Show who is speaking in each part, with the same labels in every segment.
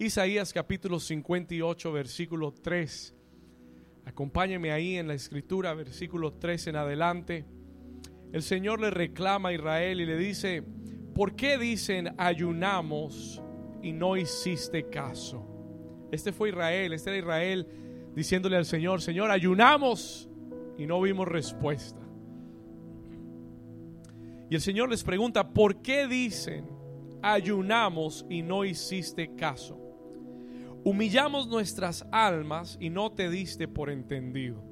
Speaker 1: Isaías capítulo 58, versículo 3. Acompáñeme ahí en la escritura, versículo 3 en adelante. El Señor le reclama a Israel y le dice, ¿por qué dicen ayunamos y no hiciste caso? Este fue Israel, este era Israel diciéndole al Señor, Señor, ayunamos y no vimos respuesta. Y el Señor les pregunta, ¿por qué dicen ayunamos y no hiciste caso? Humillamos nuestras almas y no te diste por entendido.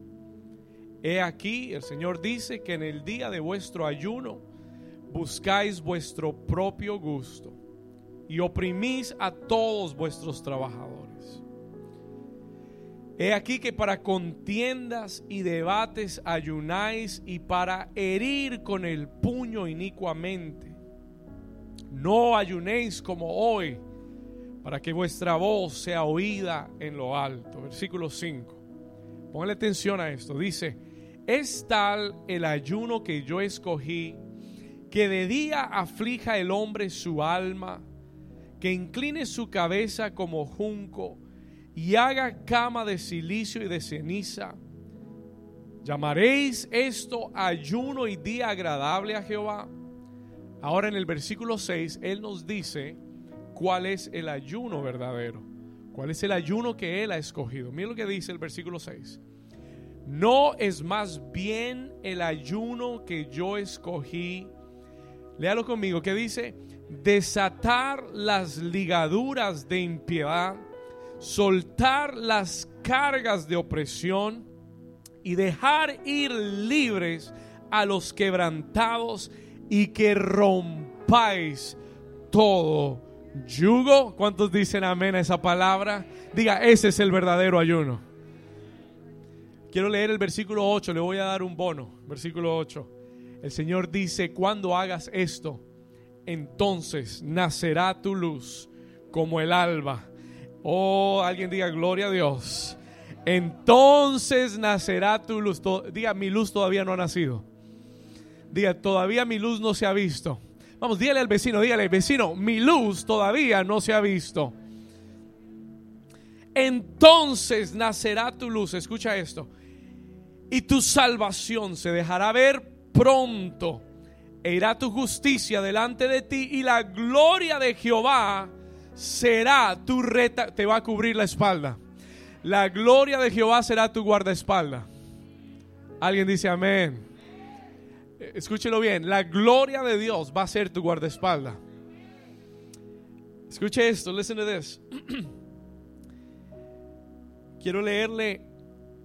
Speaker 1: He aquí, el Señor dice que en el día de vuestro ayuno buscáis vuestro propio gusto y oprimís a todos vuestros trabajadores. He aquí que para contiendas y debates ayunáis y para herir con el puño inicuamente. No ayunéis como hoy para que vuestra voz sea oída en lo alto. Versículo 5. Póngale atención a esto. Dice, es tal el ayuno que yo escogí, que de día aflija el hombre su alma, que incline su cabeza como junco y haga cama de silicio y de ceniza. ¿Llamaréis esto ayuno y día agradable a Jehová? Ahora en el versículo 6, Él nos dice, cuál es el ayuno verdadero, cuál es el ayuno que Él ha escogido. Mira lo que dice el versículo 6. No es más bien el ayuno que yo escogí. Léalo conmigo, que dice, desatar las ligaduras de impiedad, soltar las cargas de opresión y dejar ir libres a los quebrantados y que rompáis todo yugo. ¿Cuántos dicen amén a esa palabra? Diga, ese es el verdadero ayuno. Quiero leer el versículo 8, le voy a dar un bono. Versículo 8. El Señor dice, cuando hagas esto, entonces nacerá tu luz como el alba. Oh, alguien diga, gloria a Dios. Entonces nacerá tu luz. Diga, mi luz todavía no ha nacido. Diga, todavía mi luz no se ha visto. Vamos, dígale al vecino, dígale, vecino, mi luz todavía no se ha visto. Entonces nacerá tu luz, escucha esto, y tu salvación se dejará ver pronto. E irá tu justicia delante de ti y la gloria de Jehová será tu reta, te va a cubrir la espalda. La gloria de Jehová será tu guardaespalda. Alguien dice amén. Escúchelo bien, la gloria de Dios va a ser tu guardaespalda. Escuche esto, listen to this. Quiero leerle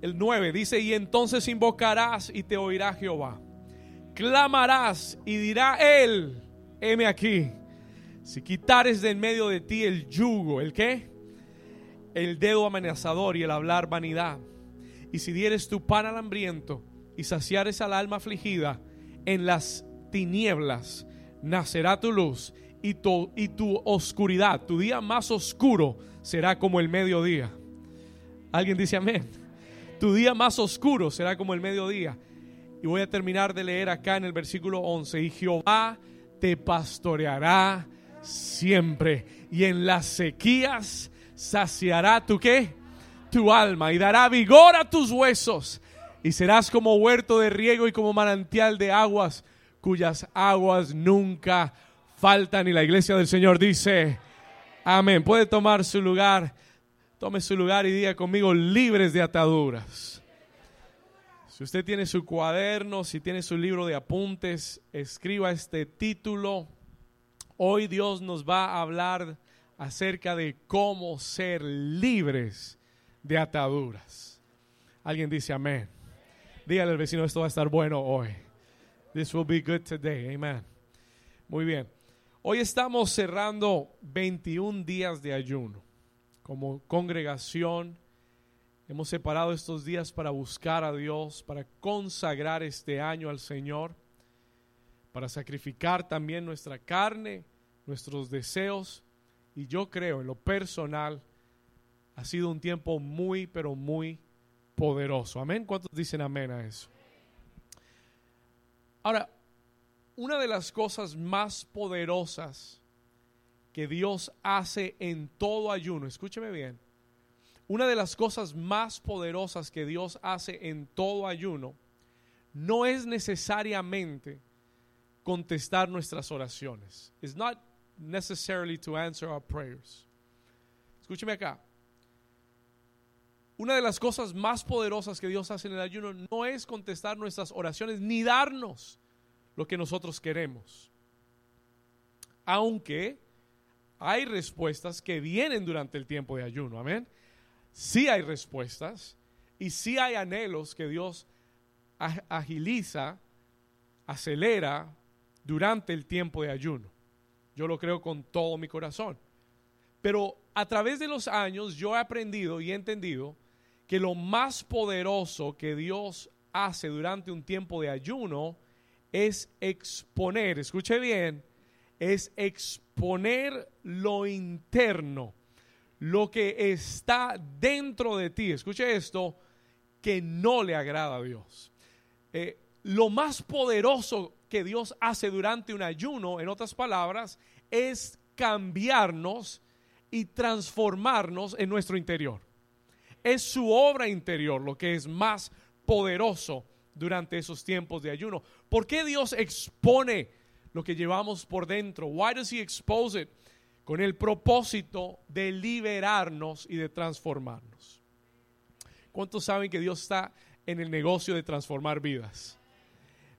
Speaker 1: el 9. Dice, y entonces invocarás y te oirá Jehová. Clamarás y dirá él, heme aquí. Si quitares de en medio de ti el yugo, ¿el qué? El dedo amenazador y el hablar vanidad. Y si dieres tu pan al hambriento y saciares al alma afligida, en las tinieblas nacerá tu luz y tu, y tu oscuridad, tu día más oscuro será como el mediodía. ¿Alguien dice amén? Tu día más oscuro será como el mediodía. Y voy a terminar de leer acá en el versículo 11. Y Jehová te pastoreará siempre. Y en las sequías saciará tu qué? Tu alma y dará vigor a tus huesos y serás como huerto de riego y como manantial de aguas cuyas aguas nunca faltan. Y la iglesia del Señor dice, amén. Puede tomar su lugar, tome su lugar y diga conmigo, libres de ataduras. Si usted tiene su cuaderno, si tiene su libro de apuntes, escriba este título. Hoy Dios nos va a hablar acerca de cómo ser libres de ataduras. Alguien dice amén. Dígale al vecino, esto va a estar bueno hoy. This will be good today. Amen. Muy bien. Hoy estamos cerrando 21 días de ayuno. Como congregación hemos separado estos días para buscar a Dios, para consagrar este año al Señor, para sacrificar también nuestra carne, nuestros deseos. Y yo creo, en lo personal, ha sido un tiempo muy, pero muy poderoso. Amén. ¿Cuántos dicen amén a eso? Ahora, una de las cosas más poderosas que Dios hace en todo ayuno, escúcheme bien, una de las cosas más poderosas que Dios hace en todo ayuno no es necesariamente contestar nuestras oraciones. It's not necessarily to answer our prayers. Escúcheme acá. Una de las cosas más poderosas que Dios hace en el ayuno no es contestar nuestras oraciones ni darnos lo que nosotros queremos. Aunque hay respuestas que vienen durante el tiempo de ayuno. Amén sí hay respuestas y sí hay anhelos que Dios agiliza, acelera durante el tiempo de ayuno. Yo lo creo con todo mi corazón. Pero a través de los años yo he aprendido y he entendido que lo más poderoso que Dios hace durante un tiempo de ayuno es exponer, escuche bien, es exponer lo interno lo que está dentro de ti, escuche esto, que no le agrada a Dios. Eh, lo más poderoso que Dios hace durante un ayuno, en otras palabras, es cambiarnos y transformarnos en nuestro interior. Es su obra interior lo que es más poderoso durante esos tiempos de ayuno. ¿Por qué Dios expone lo que llevamos por dentro? Why does he expose it? con el propósito de liberarnos y de transformarnos. ¿Cuántos saben que Dios está en el negocio de transformar vidas?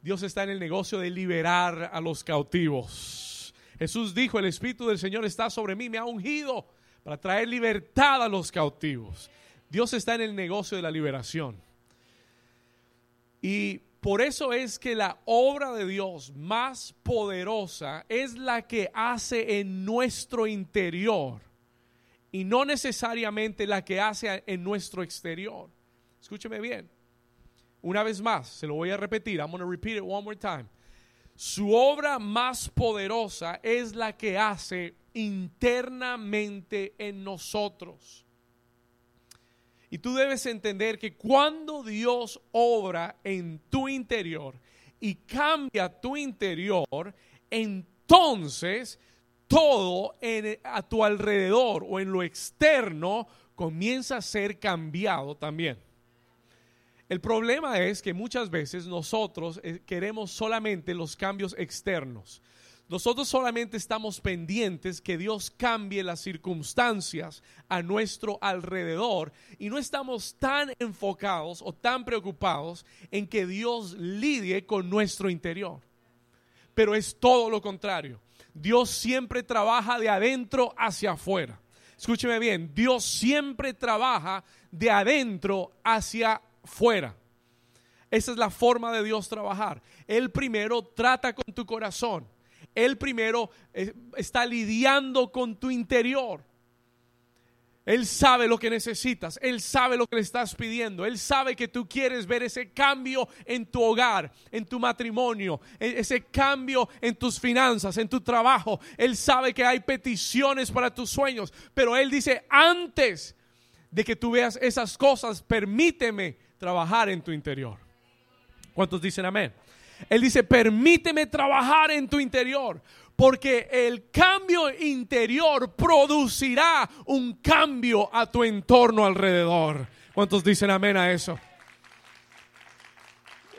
Speaker 1: Dios está en el negocio de liberar a los cautivos. Jesús dijo, el Espíritu del Señor está sobre mí, me ha ungido para traer libertad a los cautivos. Dios está en el negocio de la liberación. Y por eso es que la obra de Dios más poderosa es la que hace en nuestro interior y no necesariamente la que hace en nuestro exterior. Escúcheme bien. Una vez más, se lo voy a repetir. I'm going to repeat it one more time. Su obra más poderosa es la que hace internamente en nosotros. Y tú debes entender que cuando Dios obra en tu interior y cambia tu interior, entonces todo a tu alrededor o en lo externo comienza a ser cambiado también. El problema es que muchas veces nosotros eh, queremos solamente los cambios externos. Nosotros solamente estamos pendientes que Dios cambie las circunstancias a nuestro alrededor y no estamos tan enfocados o tan preocupados en que Dios lidie con nuestro interior. Pero es todo lo contrario. Dios siempre trabaja de adentro hacia afuera. Escúcheme bien, Dios siempre trabaja de adentro hacia afuera. Esa es la forma de Dios trabajar. Él primero trata con tu corazón. Él primero eh, está lidiando con tu interior. Él sabe lo que necesitas, Él sabe lo que le estás pidiendo, Él sabe que tú quieres ver ese cambio en tu hogar, en tu matrimonio, e, ese cambio en tus finanzas, en tu trabajo. Él sabe que hay peticiones para tus sueños, pero Él dice, antes de que tú veas esas cosas, permíteme trabajar en tu interior. ¿Cuántos dicen amén? Él dice, permíteme trabajar en tu interior, porque el cambio interior producirá un cambio a tu entorno alrededor. ¿Cuántos dicen amén a eso?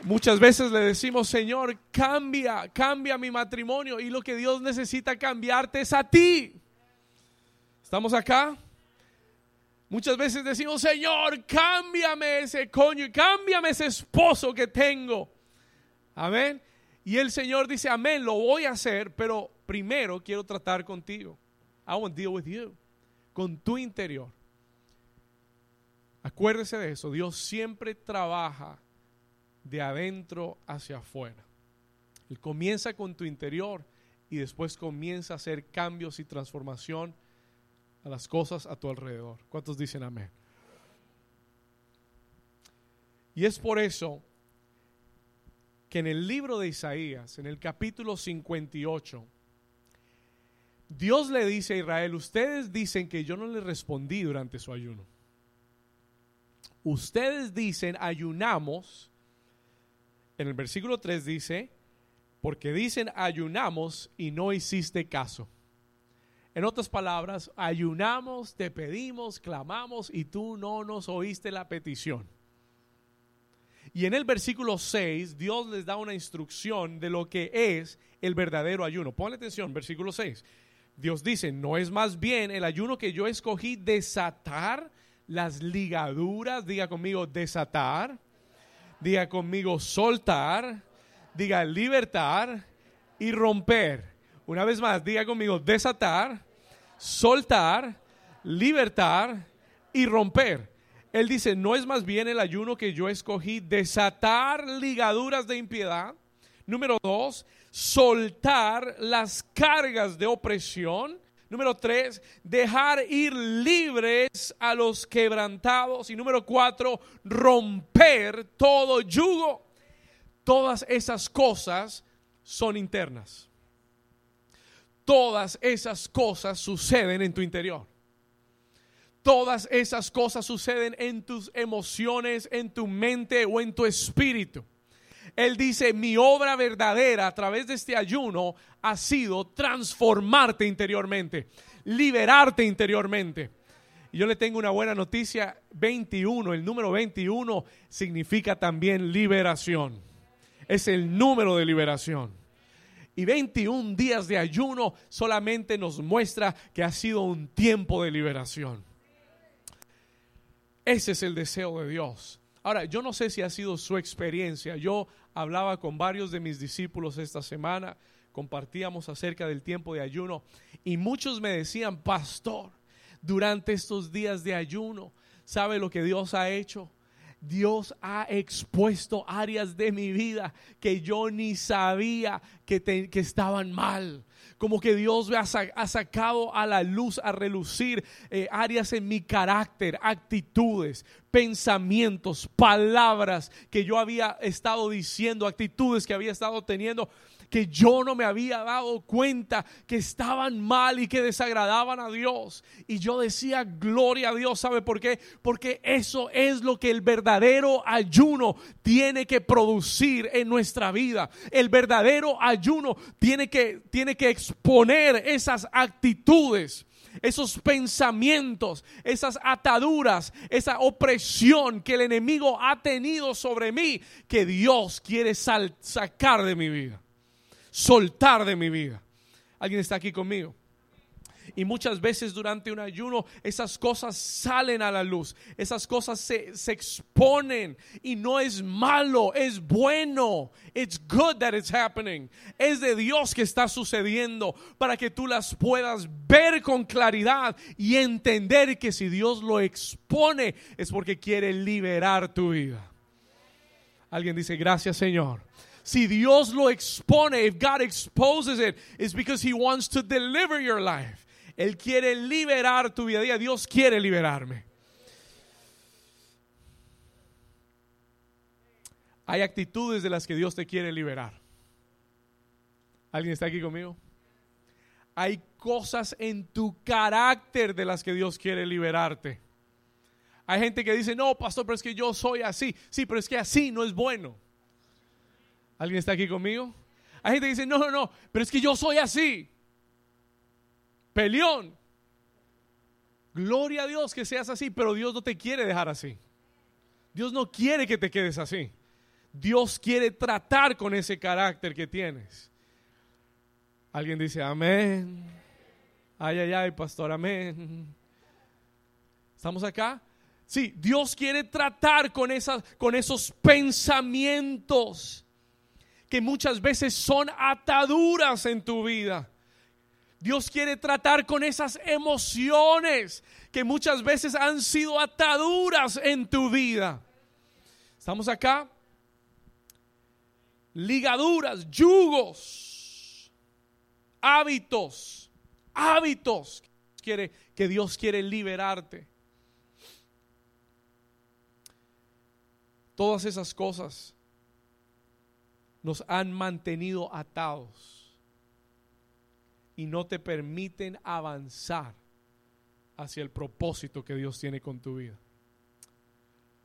Speaker 1: Muchas veces le decimos, Señor, cambia, cambia mi matrimonio. Y lo que Dios necesita cambiarte es a ti. ¿Estamos acá? Muchas veces decimos, Señor, cámbiame ese coño, cámbiame ese esposo que tengo. Amén. Y el Señor dice, amén, lo voy a hacer, pero primero quiero tratar contigo. I want to deal with you. Con tu interior. Acuérdese de eso. Dios siempre trabaja de adentro hacia afuera. Él comienza con tu interior y después comienza a hacer cambios y transformación a las cosas a tu alrededor. ¿Cuántos dicen amén? Y es por eso que en el libro de Isaías, en el capítulo 58, Dios le dice a Israel, ustedes dicen que yo no les respondí durante su ayuno. Ustedes dicen, ayunamos. En el versículo 3 dice, porque dicen, ayunamos y no hiciste caso. En otras palabras, ayunamos, te pedimos, clamamos y tú no nos oíste la petición. Y en el versículo 6, Dios les da una instrucción de lo que es el verdadero ayuno. Ponle atención, versículo 6. Dios dice, no es más bien el ayuno que yo escogí desatar las ligaduras, diga conmigo desatar, diga conmigo soltar, diga libertar y romper. Una vez más, diga conmigo desatar, soltar, libertar y romper. Él dice, no es más bien el ayuno que yo escogí desatar ligaduras de impiedad. Número dos, soltar las cargas de opresión. Número tres, dejar ir libres a los quebrantados. Y número cuatro, romper todo yugo. Todas esas cosas son internas. Todas esas cosas suceden en tu interior. Todas esas cosas suceden en tus emociones, en tu mente o en tu espíritu. Él dice, mi obra verdadera a través de este ayuno ha sido transformarte interiormente, liberarte interiormente. Y yo le tengo una buena noticia, 21, el número 21 significa también liberación. Es el número de liberación. Y 21 días de ayuno solamente nos muestra que ha sido un tiempo de liberación. Ese es el deseo de Dios. Ahora, yo no sé si ha sido su experiencia. Yo hablaba con varios de mis discípulos esta semana, compartíamos acerca del tiempo de ayuno y muchos me decían, pastor, durante estos días de ayuno, ¿sabe lo que Dios ha hecho? Dios ha expuesto áreas de mi vida que yo ni sabía que, que estaban mal. Como que Dios me ha, sacado a la luz, a relucir eh, áreas en mi carácter, actitudes, pensamientos, palabras que yo había estado diciendo, actitudes que había estado teniendo que yo no me había dado cuenta que estaban mal y que desagradaban a Dios. Y yo decía, gloria a Dios, ¿sabe por qué? Porque eso es lo que el verdadero ayuno tiene que producir en nuestra vida. El verdadero ayuno tiene que, tiene que exponer esas actitudes esos pensamientos, esas ataduras, esa opresión que el enemigo ha tenido sobre mí, que Dios quiere sacar de mi vida soltar de mi vida. ¿Alguien está aquí conmigo? Y muchas veces durante un ayuno esas cosas salen a la luz, esas cosas se, se, exponen y no es malo, es bueno. It's good that it's happening. Es de Dios que está sucediendo para que tú las puedas ver con claridad y entender que si Dios lo expone es porque quiere liberar tu vida. Alguien dice, gracias Señor si Dios lo expone, if God exposes it, it's because He wants to deliver your life. Él quiere liberar tu vida. Dios quiere liberarme. Hay actitudes de las que Dios te quiere liberar. ¿Alguien está aquí conmigo? Hay cosas en tu carácter de las que Dios quiere liberarte. Hay gente que dice, no, pastor, pero es que yo soy así. Sí, pero es que así no es bueno. ¿Alguien está aquí conmigo? Hay gente que dice, no, no, no, pero es que yo soy así. Peleón. Gloria a Dios que seas así, pero Dios no te quiere dejar así. Dios no quiere que te quedes así. Dios quiere tratar con ese carácter que tienes. Alguien dice, amén. Ay, ay, ay, pastor, amén. ¿Estamos acá? Sí, Dios quiere tratar con, con esos pensamientos que muchas veces son ataduras en tu vida. Dios quiere tratar con esas emociones que muchas veces han sido ataduras en tu vida. ¿Estamos acá? Ligaduras, yugos, hábitos, hábitos quiere, que Dios quiere liberarte. Todas esas cosas nos han mantenido atados y no te permiten avanzar hacia el propósito que Dios tiene con tu vida.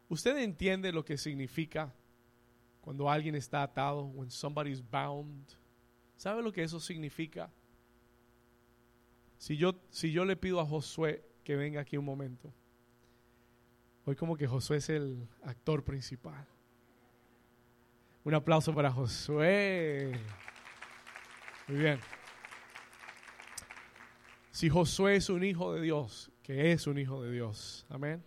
Speaker 1: ¿Usted entiende lo que significa cuando alguien está atado? When somebody's bound. ¿Sabe lo que eso significa? Si yo, si yo le pido a Josué que venga aquí un momento, hoy como que Josué es el actor principal. Un aplauso para Josué. Muy bien. Si Josué es un hijo de Dios, que es un hijo de Dios, amén.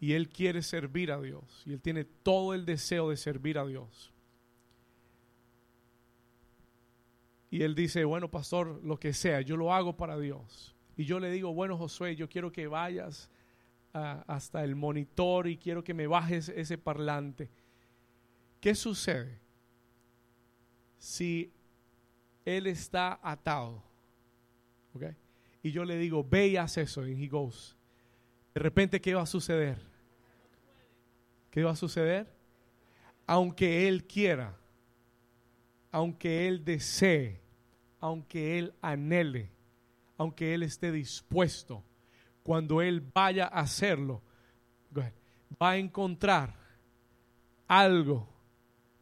Speaker 1: Y él quiere servir a Dios, y él tiene todo el deseo de servir a Dios. Y él dice, bueno, pastor, lo que sea, yo lo hago para Dios. Y yo le digo, bueno, Josué, yo quiero que vayas hasta el monitor y quiero que me bajes ese parlante. ¿Qué sucede si él está atado? ¿Okay? Y yo le digo, ve y haz eso. Y he goes. De repente, ¿qué va a suceder? ¿Qué va a suceder? Aunque él quiera, aunque él desee, aunque él anhele, aunque él esté dispuesto, cuando él vaya a hacerlo, va a encontrar algo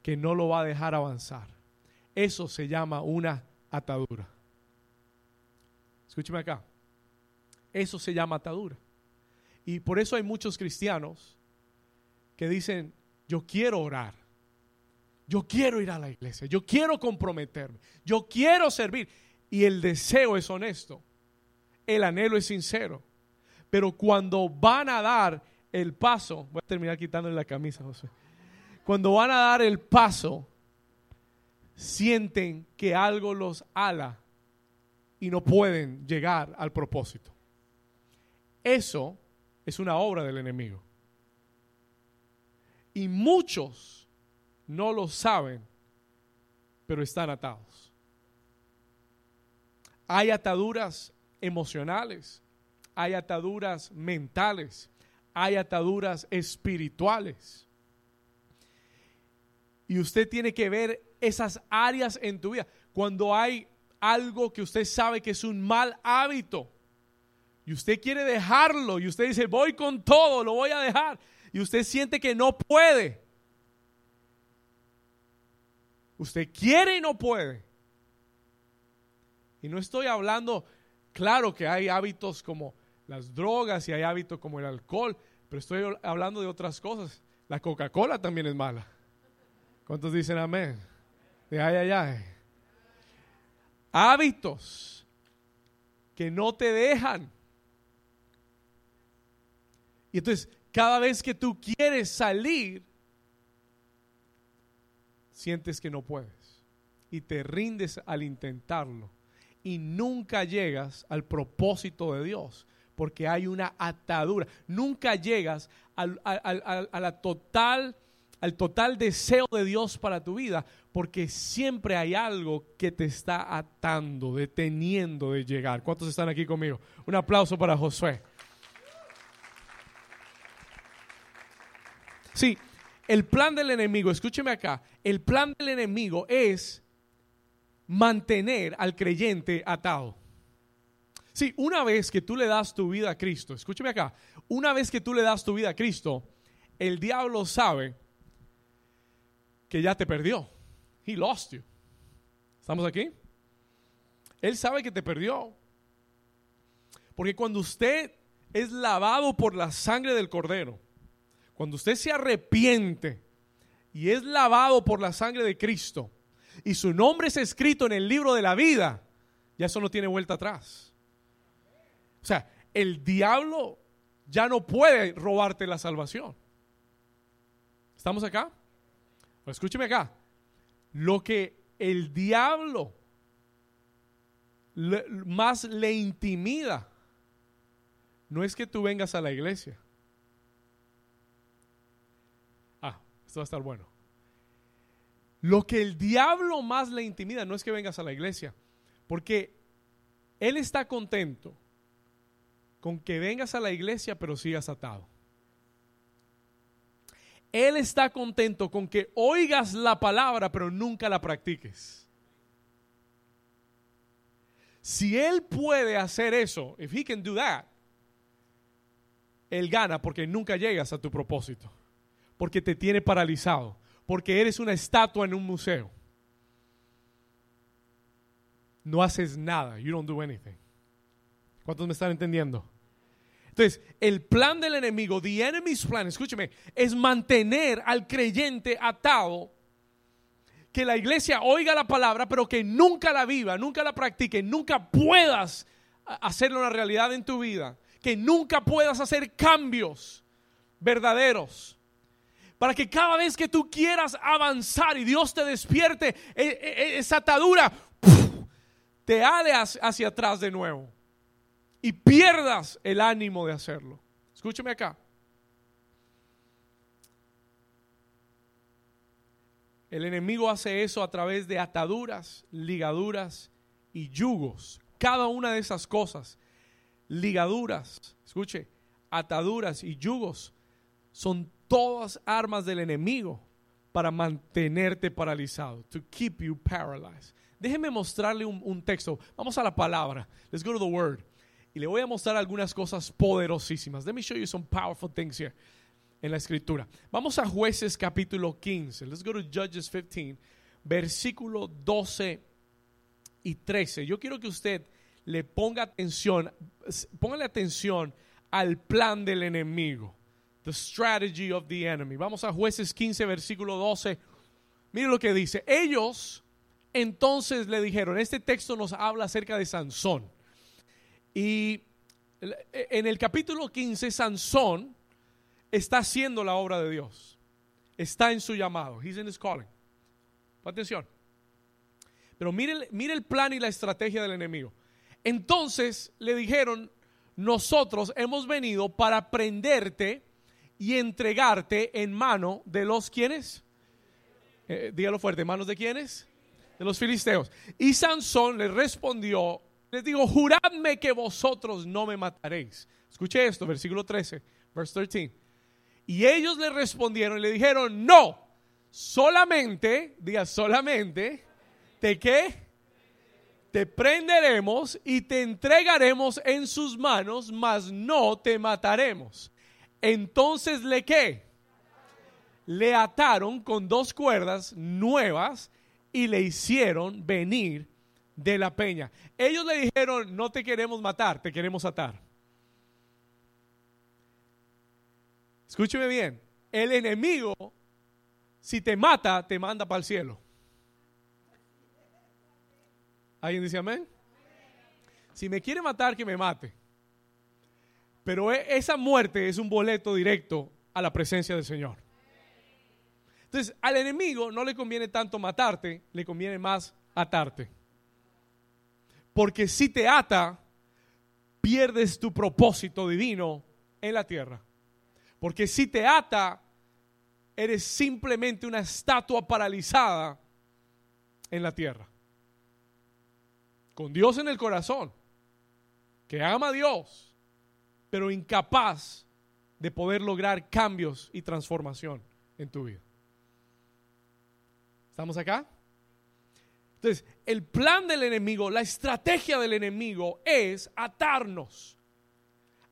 Speaker 1: que no lo va a dejar avanzar. Eso se llama una atadura. Escúcheme acá. Eso se llama atadura. Y por eso hay muchos cristianos que dicen, yo quiero orar. Yo quiero ir a la iglesia. Yo quiero comprometerme. Yo quiero servir. Y el deseo es honesto. El anhelo es sincero. Pero cuando van a dar el paso, voy a terminar quitándole la camisa, José cuando van a dar el paso, sienten que algo los ala y no pueden llegar al propósito. Eso es una obra del enemigo. Y muchos no lo saben, pero están atados. Hay ataduras emocionales, hay ataduras mentales, hay ataduras espirituales. Y usted tiene que ver esas áreas en tu vida. Cuando hay algo que usted sabe que es un mal hábito y usted quiere dejarlo y usted dice, voy con todo, lo voy a dejar. Y usted siente que no puede. Usted quiere y no puede. Y no estoy hablando, claro que hay hábitos como las drogas y hay hábitos como el alcohol, pero estoy hablando de otras cosas. La Coca-Cola también es mala. ¿Cuántos dicen amén? De ay, ay, ay. Hábitos que no te dejan. Y entonces, cada vez que tú quieres salir, sientes que no puedes. Y te rindes al intentarlo. Y nunca llegas al propósito de Dios. Porque hay una atadura. Nunca llegas a la total al total deseo de Dios para tu vida, porque siempre hay algo que te está atando, deteniendo de llegar. ¿Cuántos están aquí conmigo? Un aplauso para Josué. Sí, el plan del enemigo, escúcheme acá, el plan del enemigo es mantener al creyente atado. Sí, una vez que tú le das tu vida a Cristo, escúcheme acá, una vez que tú le das tu vida a Cristo, el diablo sabe que ya te perdió. He lost you. ¿Estamos aquí? Él sabe que te perdió. Porque cuando usted es lavado por la sangre del cordero, cuando usted se arrepiente y es lavado por la sangre de Cristo y su nombre es escrito en el libro de la vida, ya eso no tiene vuelta atrás. O sea, el diablo ya no puede robarte la salvación. ¿Estamos acá? Escúcheme acá. Lo que el diablo más le intimida no es que tú vengas a la iglesia. Ah, esto va a estar bueno. Lo que el diablo más le intimida no es que vengas a la iglesia, porque él está contento con que vengas a la iglesia pero sigas atado. Él está contento con que oigas la palabra, pero nunca la practiques. Si Él puede hacer eso, if He can do that, Él gana porque nunca llegas a tu propósito, porque te tiene paralizado, porque eres una estatua en un museo. No haces nada, you don't do anything. ¿Cuántos me están entendiendo? Entonces, el plan del enemigo, the enemy's plan, escúcheme, es mantener al creyente atado, que la iglesia oiga la palabra, pero que nunca la viva, nunca la practique, nunca puedas hacerlo una realidad en tu vida, que nunca puedas hacer cambios verdaderos. Para que cada vez que tú quieras avanzar y Dios te despierte e, e, e, esa atadura, te ale hacia atrás de nuevo y pierdas el ánimo de hacerlo. Escúcheme acá. El enemigo hace eso a través de ataduras, ligaduras y yugos. Cada una de esas cosas, ligaduras, escuche, ataduras y yugos, son todas armas del enemigo para mantenerte paralizado, to keep you paralyzed. Déjeme mostrarle un, un texto. Vamos a la palabra. Let's go to the word y le voy a mostrar algunas cosas poderosísimas. Let me show you some powerful things here en la escritura. Vamos a Jueces capítulo 15. Let's go to Judges 15, versículo 12 y 13. Yo quiero que usted le ponga atención, póngale atención al plan del enemigo. The strategy of the enemy. Vamos a Jueces 15, versículo 12. Mire lo que dice. Ellos entonces le dijeron, este texto nos habla acerca de Sansón. Y en el capítulo 15, Sansón está haciendo la obra de Dios. Está en su llamado. He's in his calling. Atención. Pero mire, mire el plan y la estrategia del enemigo. Entonces le dijeron, nosotros hemos venido para prenderte y entregarte en mano de los quienes. Eh, dígalo fuerte, manos de quienes? De los filisteos. Y Sansón le respondió les digo, juradme que vosotros no me mataréis. Escuche esto, versículo 13, verse 13. Y ellos le respondieron y le dijeron, no, solamente, diga solamente, ¿te qué? Te prenderemos y te entregaremos en sus manos, mas no te mataremos. Entonces le qué? Le ataron con dos cuerdas nuevas y le hicieron venir de la peña. Ellos le dijeron, no te queremos matar, te queremos atar. Escúcheme bien, el enemigo, si te mata, te manda para el cielo. ¿Alguien dice amén? Si me quiere matar, que me mate. Pero e, esa muerte es un boleto directo a la presencia del Señor. Entonces, al enemigo no le conviene tanto matarte, le conviene más atarte. Porque si te ata, pierdes tu propósito divino en la tierra. Porque si te ata, eres simplemente una estatua paralizada en la tierra. Con Dios en el corazón, que ama a Dios, pero incapaz de poder lograr cambios y transformación en tu vida. ¿Estamos acá? Entonces, el plan del enemigo, la estrategia del enemigo es atarnos.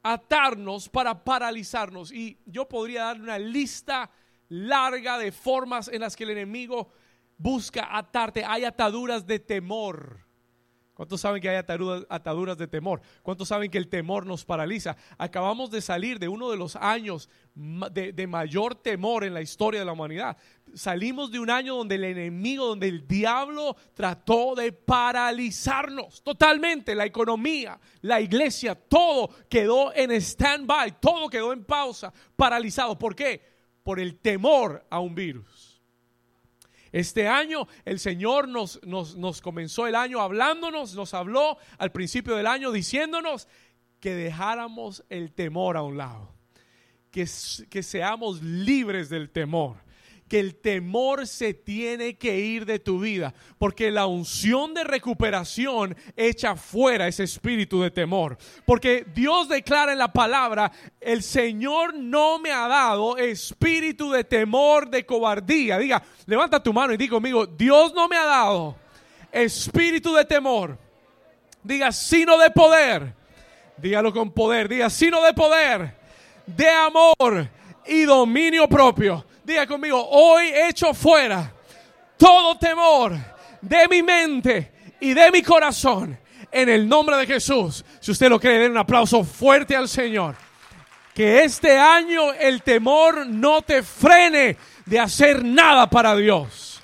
Speaker 1: Atarnos para paralizarnos. Y yo podría dar una lista larga de formas en las que el enemigo busca atarte. Hay ataduras de temor. ¿Cuántos saben que hay ataduras, de temor? ¿Cuántos saben que el temor nos paraliza? Acabamos de salir de uno de los años de, mayor temor en la historia de la humanidad. Salimos de un año donde el enemigo, donde el diablo trató de paralizarnos totalmente. La economía, la iglesia, todo quedó en stand-by, todo quedó en pausa, paralizado. ¿Por qué? Por el temor a un virus. Este año el Señor nos, nos, comenzó el año hablándonos, nos habló al principio del año diciéndonos que dejáramos el temor a un lado, que, que seamos libres del temor que el temor se tiene que ir de tu vida, porque la unción de recuperación echa fuera ese espíritu de temor. Porque Dios declara en la palabra, el Señor no me ha dado espíritu de temor, de cobardía. Diga, levanta tu mano y diga conmigo, Dios no me ha dado espíritu de temor. Diga, sino de poder. Dígalo con poder. Diga, sino de poder, de amor y dominio propio. Diga conmigo, hoy echo fuera todo temor de mi mente y de mi corazón en el nombre de Jesús. Si usted lo cree, den un aplauso fuerte al Señor. Que este año el temor no te frene de hacer nada para Dios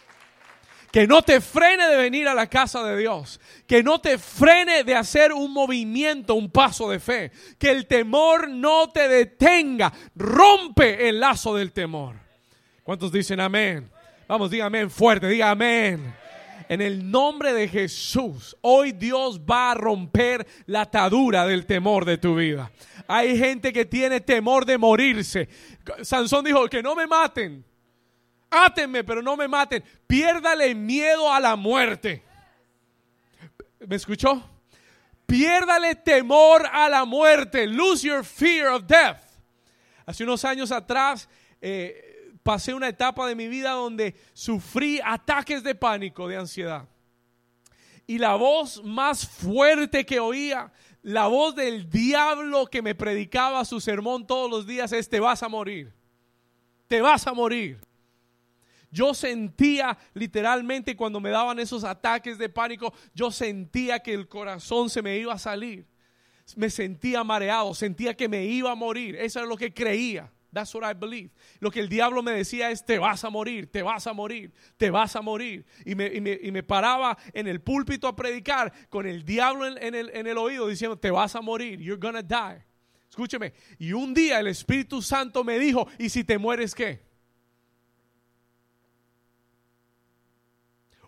Speaker 1: que no te frene de venir a la casa de Dios, que no te frene de hacer un movimiento, un paso de fe, que el temor no te detenga, rompe el lazo del temor. ¿Cuántos dicen amén? Vamos, diga amén fuerte, diga amén. En el nombre de Jesús, hoy Dios va a romper la atadura del temor de tu vida. Hay gente que tiene temor de morirse. Sansón dijo, que no me maten. Átenme, pero no me maten. Piérdale miedo a la muerte. ¿Me escuchó? Piérdale temor a la muerte. Lose your fear of death. Hace unos años atrás eh, pasé una etapa de mi vida donde sufrí ataques de pánico, de ansiedad. Y la voz más fuerte que oía, la voz del diablo que me predicaba su sermón todos los días es, te vas a morir. Te vas a morir. Yo sentía literalmente cuando me daban esos ataques de pánico, yo sentía que el corazón se me iba a salir. Me sentía mareado, sentía que me iba a morir. Eso es lo que creía. That's what I believe. Lo que el diablo me decía es, te vas a morir, te vas a morir, te vas a morir. Y me, y me, paraba en el púlpito a predicar con el diablo en, el, en el oído diciendo, te vas a morir, you're gonna die. Escúcheme. Y un día el Espíritu Santo me dijo, ¿y si te mueres qué?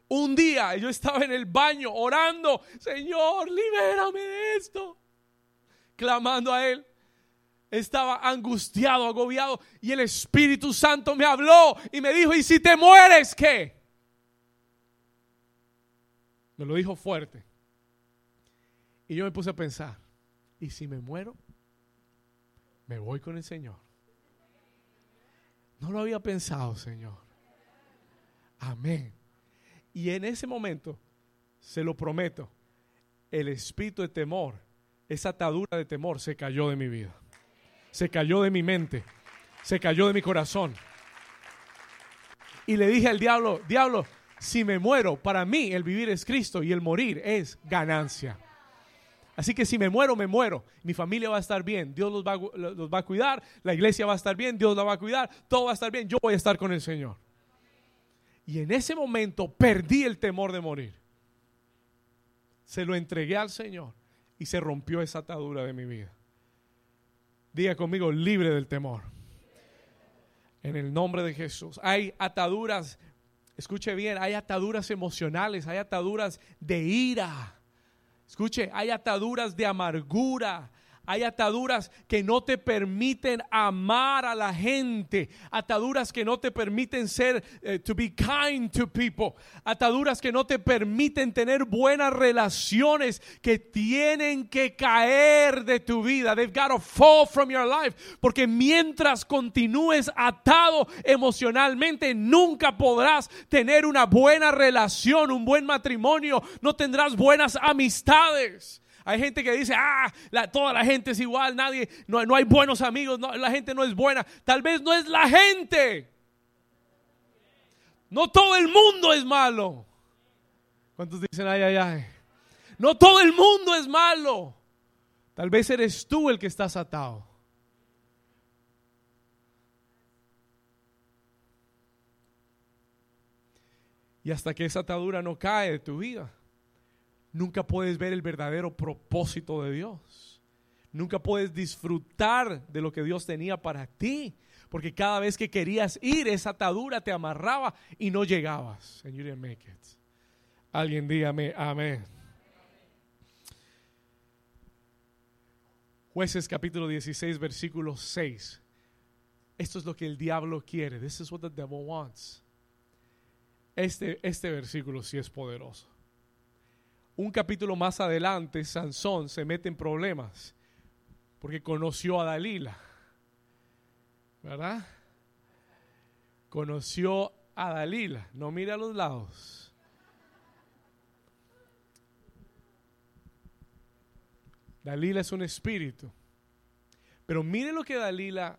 Speaker 1: Un día yo estaba en el baño orando, Señor, libérame de esto. Clamando a Él. Estaba angustiado, agobiado. Y el Espíritu Santo me habló y me dijo, ¿y si te mueres qué? Me lo dijo fuerte. Y yo me puse a pensar, ¿y si me muero? Me voy con el Señor. No lo había pensado, Señor. Amén. Y en ese momento, se lo prometo, el espíritu de temor, esa atadura de temor se cayó de mi vida. Se cayó de mi mente. Se cayó de mi corazón. Y le dije al diablo, diablo, si me muero, para mí el vivir es Cristo y el morir es ganancia. Así que si me muero, me muero. Mi familia va a estar bien. Dios los va, a cuidar. La iglesia va a estar bien. Dios la va a cuidar. Todo va a estar bien. Yo voy a estar con el Señor. Y en ese momento perdí el temor de morir. Se lo entregué al Señor y se rompió esa atadura de mi vida. Diga conmigo, libre del temor. En el nombre de Jesús. Hay ataduras, escuche bien, hay ataduras emocionales, hay ataduras de ira. Escuche, hay ataduras de amargura, hay ataduras que no te permiten amar a la gente. Ataduras que no te permiten ser, eh, to be kind to people. Ataduras que no te permiten tener buenas relaciones que tienen que caer de tu vida. They've got to fall from your life. Porque mientras continúes atado emocionalmente, nunca podrás tener una buena relación, un buen matrimonio. No tendrás buenas amistades. Hay gente que dice, ah, toda la gente es igual, nadie, no, no hay buenos amigos, la gente no es buena. Tal vez no es la gente. No todo el mundo es malo. ¿Cuántos dicen, ay, ay, ay? No todo el mundo es malo. Tal vez eres tú el que estás atado. Y hasta que esa atadura no cae de tu vida nunca puedes ver el verdadero propósito de Dios. Nunca puedes disfrutar de lo que Dios tenía para ti. Porque cada vez que querías ir, esa atadura te amarraba y no llegabas. And you didn't make it. Alguien dígame amén. Jueces capítulo 16, versículo 6. Esto es lo que el diablo quiere. This is what the devil wants. Este, este versículo sí es poderoso un capítulo más adelante, Sansón se mete en problemas porque conoció a Dalila. ¿Verdad? Conoció a Dalila. No mira a los lados. Dalila es un espíritu. Pero mire lo que Dalila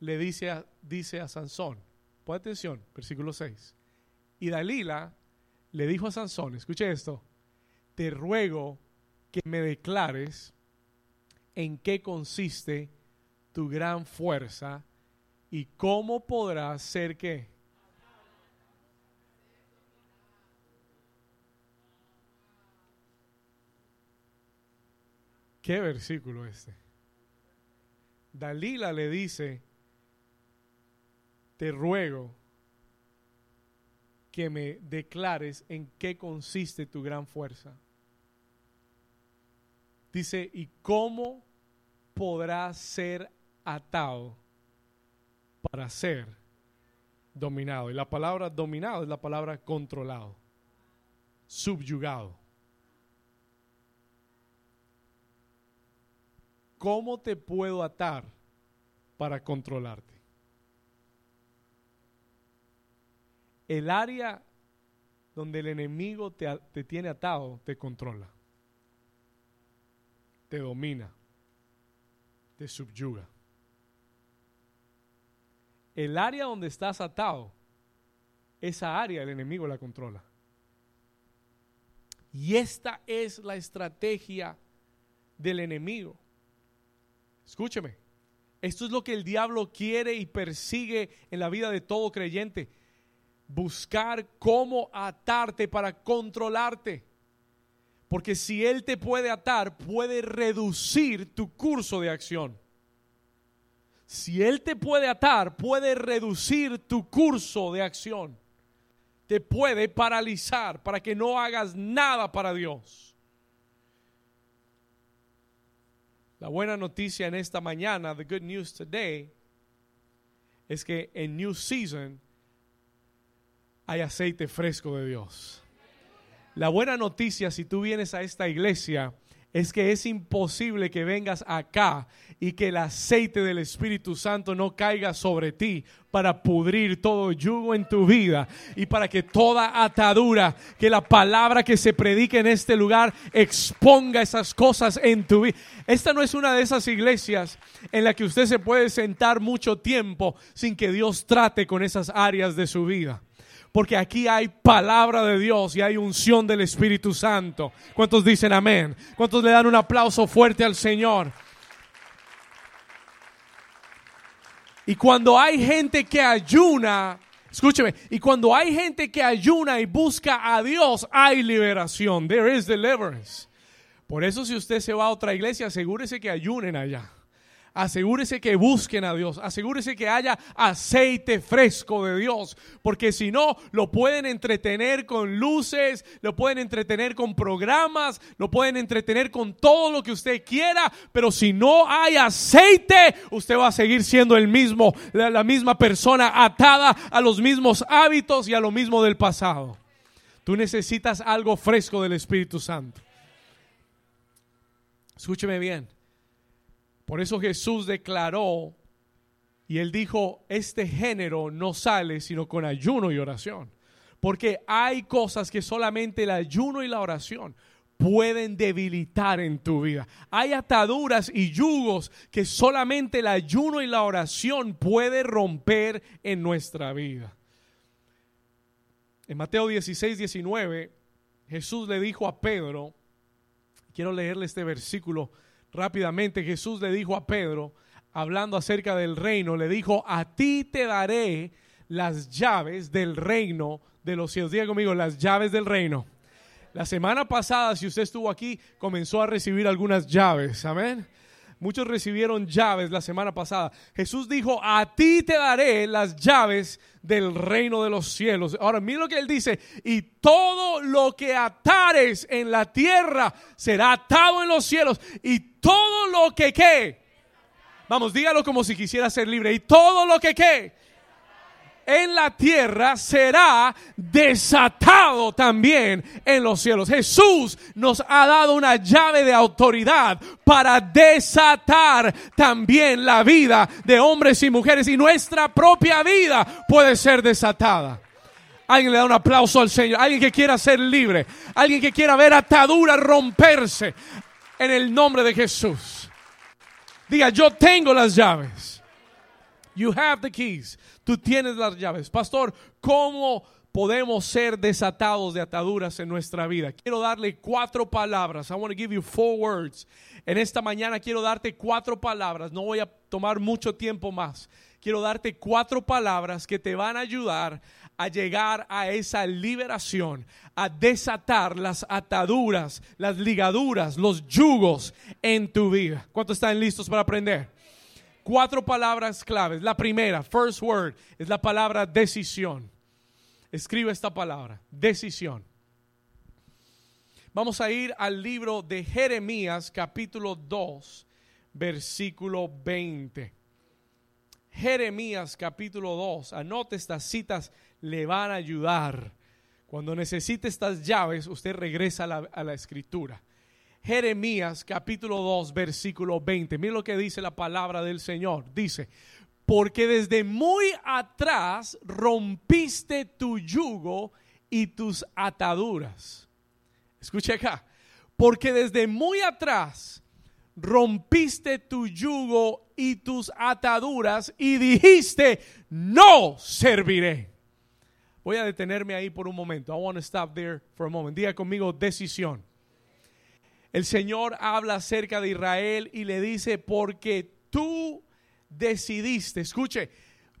Speaker 1: le dice a, dice a Sansón. Pon atención, versículo 6. Y Dalila le dijo a Sansón, escuche esto, te ruego que me declares en qué consiste tu gran fuerza y cómo podrás ser qué. ¿Qué versículo este? Dalila le dice, te ruego que me declares en qué consiste tu gran fuerza. Dice, ¿y cómo podrá ser atado para ser dominado? Y la palabra dominado es la palabra controlado, subyugado. ¿Cómo te puedo atar para controlarte? El área donde el enemigo te, te tiene atado te controla te domina, te subyuga. El área donde estás atado, esa área el enemigo la controla. Y esta es la estrategia del enemigo. Escúcheme, esto es lo que el diablo quiere y persigue en la vida de todo creyente. Buscar cómo atarte para controlarte. Porque si Él te puede atar, puede reducir tu curso de acción. Si Él te puede atar, puede reducir tu curso de acción. Te puede paralizar para que no hagas nada para Dios. La buena noticia en esta mañana, the good news today, es que en New Season hay aceite fresco de Dios. La buena noticia si tú vienes a esta iglesia es que es imposible que vengas acá y que el aceite del Espíritu Santo no caiga sobre ti para pudrir todo yugo en tu vida y para que toda atadura, que la palabra que se predique en este lugar exponga esas cosas en tu vida. Esta no es una de esas iglesias en la que usted se puede sentar mucho tiempo sin que Dios trate con esas áreas de su vida porque aquí hay palabra de Dios y hay unción del Espíritu Santo. ¿Cuántos dicen amén? ¿Cuántos le dan un aplauso fuerte al Señor? Y cuando hay gente que ayuna, escúcheme, y cuando hay gente que ayuna y busca a Dios, hay liberación. There is deliverance. Por eso si usted se va a otra iglesia, asegúrese que ayunen allá asegúrese que busquen a Dios, asegúrese que haya aceite fresco de Dios, porque si no, lo pueden entretener con luces, lo pueden entretener con programas, lo pueden entretener con todo lo que usted quiera, pero si no hay aceite, usted va a seguir siendo el mismo, la, la misma persona atada a los mismos hábitos y a lo mismo del pasado. Tú necesitas algo fresco del Espíritu Santo. Escúcheme bien. Por eso Jesús declaró y él dijo, este género no sale sino con ayuno y oración. Porque hay cosas que solamente el ayuno y la oración pueden debilitar en tu vida. Hay ataduras y yugos que solamente el ayuno y la oración puede romper en nuestra vida. En Mateo 16, 19, Jesús le dijo a Pedro, quiero leerle este versículo rápidamente Jesús le dijo a Pedro, hablando acerca del reino, le dijo, a ti te daré las llaves del reino de los cielos. Diga conmigo, las llaves del reino. La semana pasada, si usted estuvo aquí, comenzó a recibir algunas llaves. Amén. Muchos recibieron llaves la semana pasada. Jesús dijo, a ti te daré las llaves del reino de los cielos. Ahora, mira lo que él dice, y todo lo que atares en la tierra será atado en los cielos, y todo lo que qué. Vamos, dígalo como si quisiera ser libre. Y todo lo que qué en la tierra será desatado también en los cielos. Jesús nos ha dado una llave de autoridad para desatar también la vida de hombres y mujeres y nuestra propia vida puede ser desatada. Alguien le da un aplauso al Señor. Alguien que quiera ser libre. Alguien que quiera ver ataduras romperse en el nombre de Jesús. Diga, yo tengo las llaves. You have the keys. Tú tienes las llaves. Pastor, ¿cómo podemos ser desatados de ataduras en nuestra vida. Quiero darle cuatro palabras. I want to give you four words. En esta mañana quiero darte cuatro palabras. No voy a tomar mucho tiempo más. Quiero darte cuatro palabras que te van a ayudar a llegar a esa liberación, a desatar las ataduras, las ligaduras, los yugos en tu vida. ¿Cuántos están listos para aprender? Cuatro palabras claves. La primera, first word, es la palabra decisión. Escribe esta palabra, decisión. Vamos a ir al libro de Jeremías capítulo 2, versículo 20. Jeremías capítulo 2. Anote estas citas, le van a ayudar. Cuando necesite estas llaves, usted regresa a la, escritura. Jeremías capítulo 2, versículo 20. Mira lo que dice la palabra del Señor. Dice, porque desde muy atrás rompiste tu yugo y tus ataduras. Escuche acá, porque desde muy atrás rompiste tu yugo y tus ataduras y dijiste, no serviré. Voy a detenerme ahí por un momento. I want to stop there for a moment. Diga conmigo decisión. El Señor habla acerca de Israel y le dice, porque tú decidiste, escuche,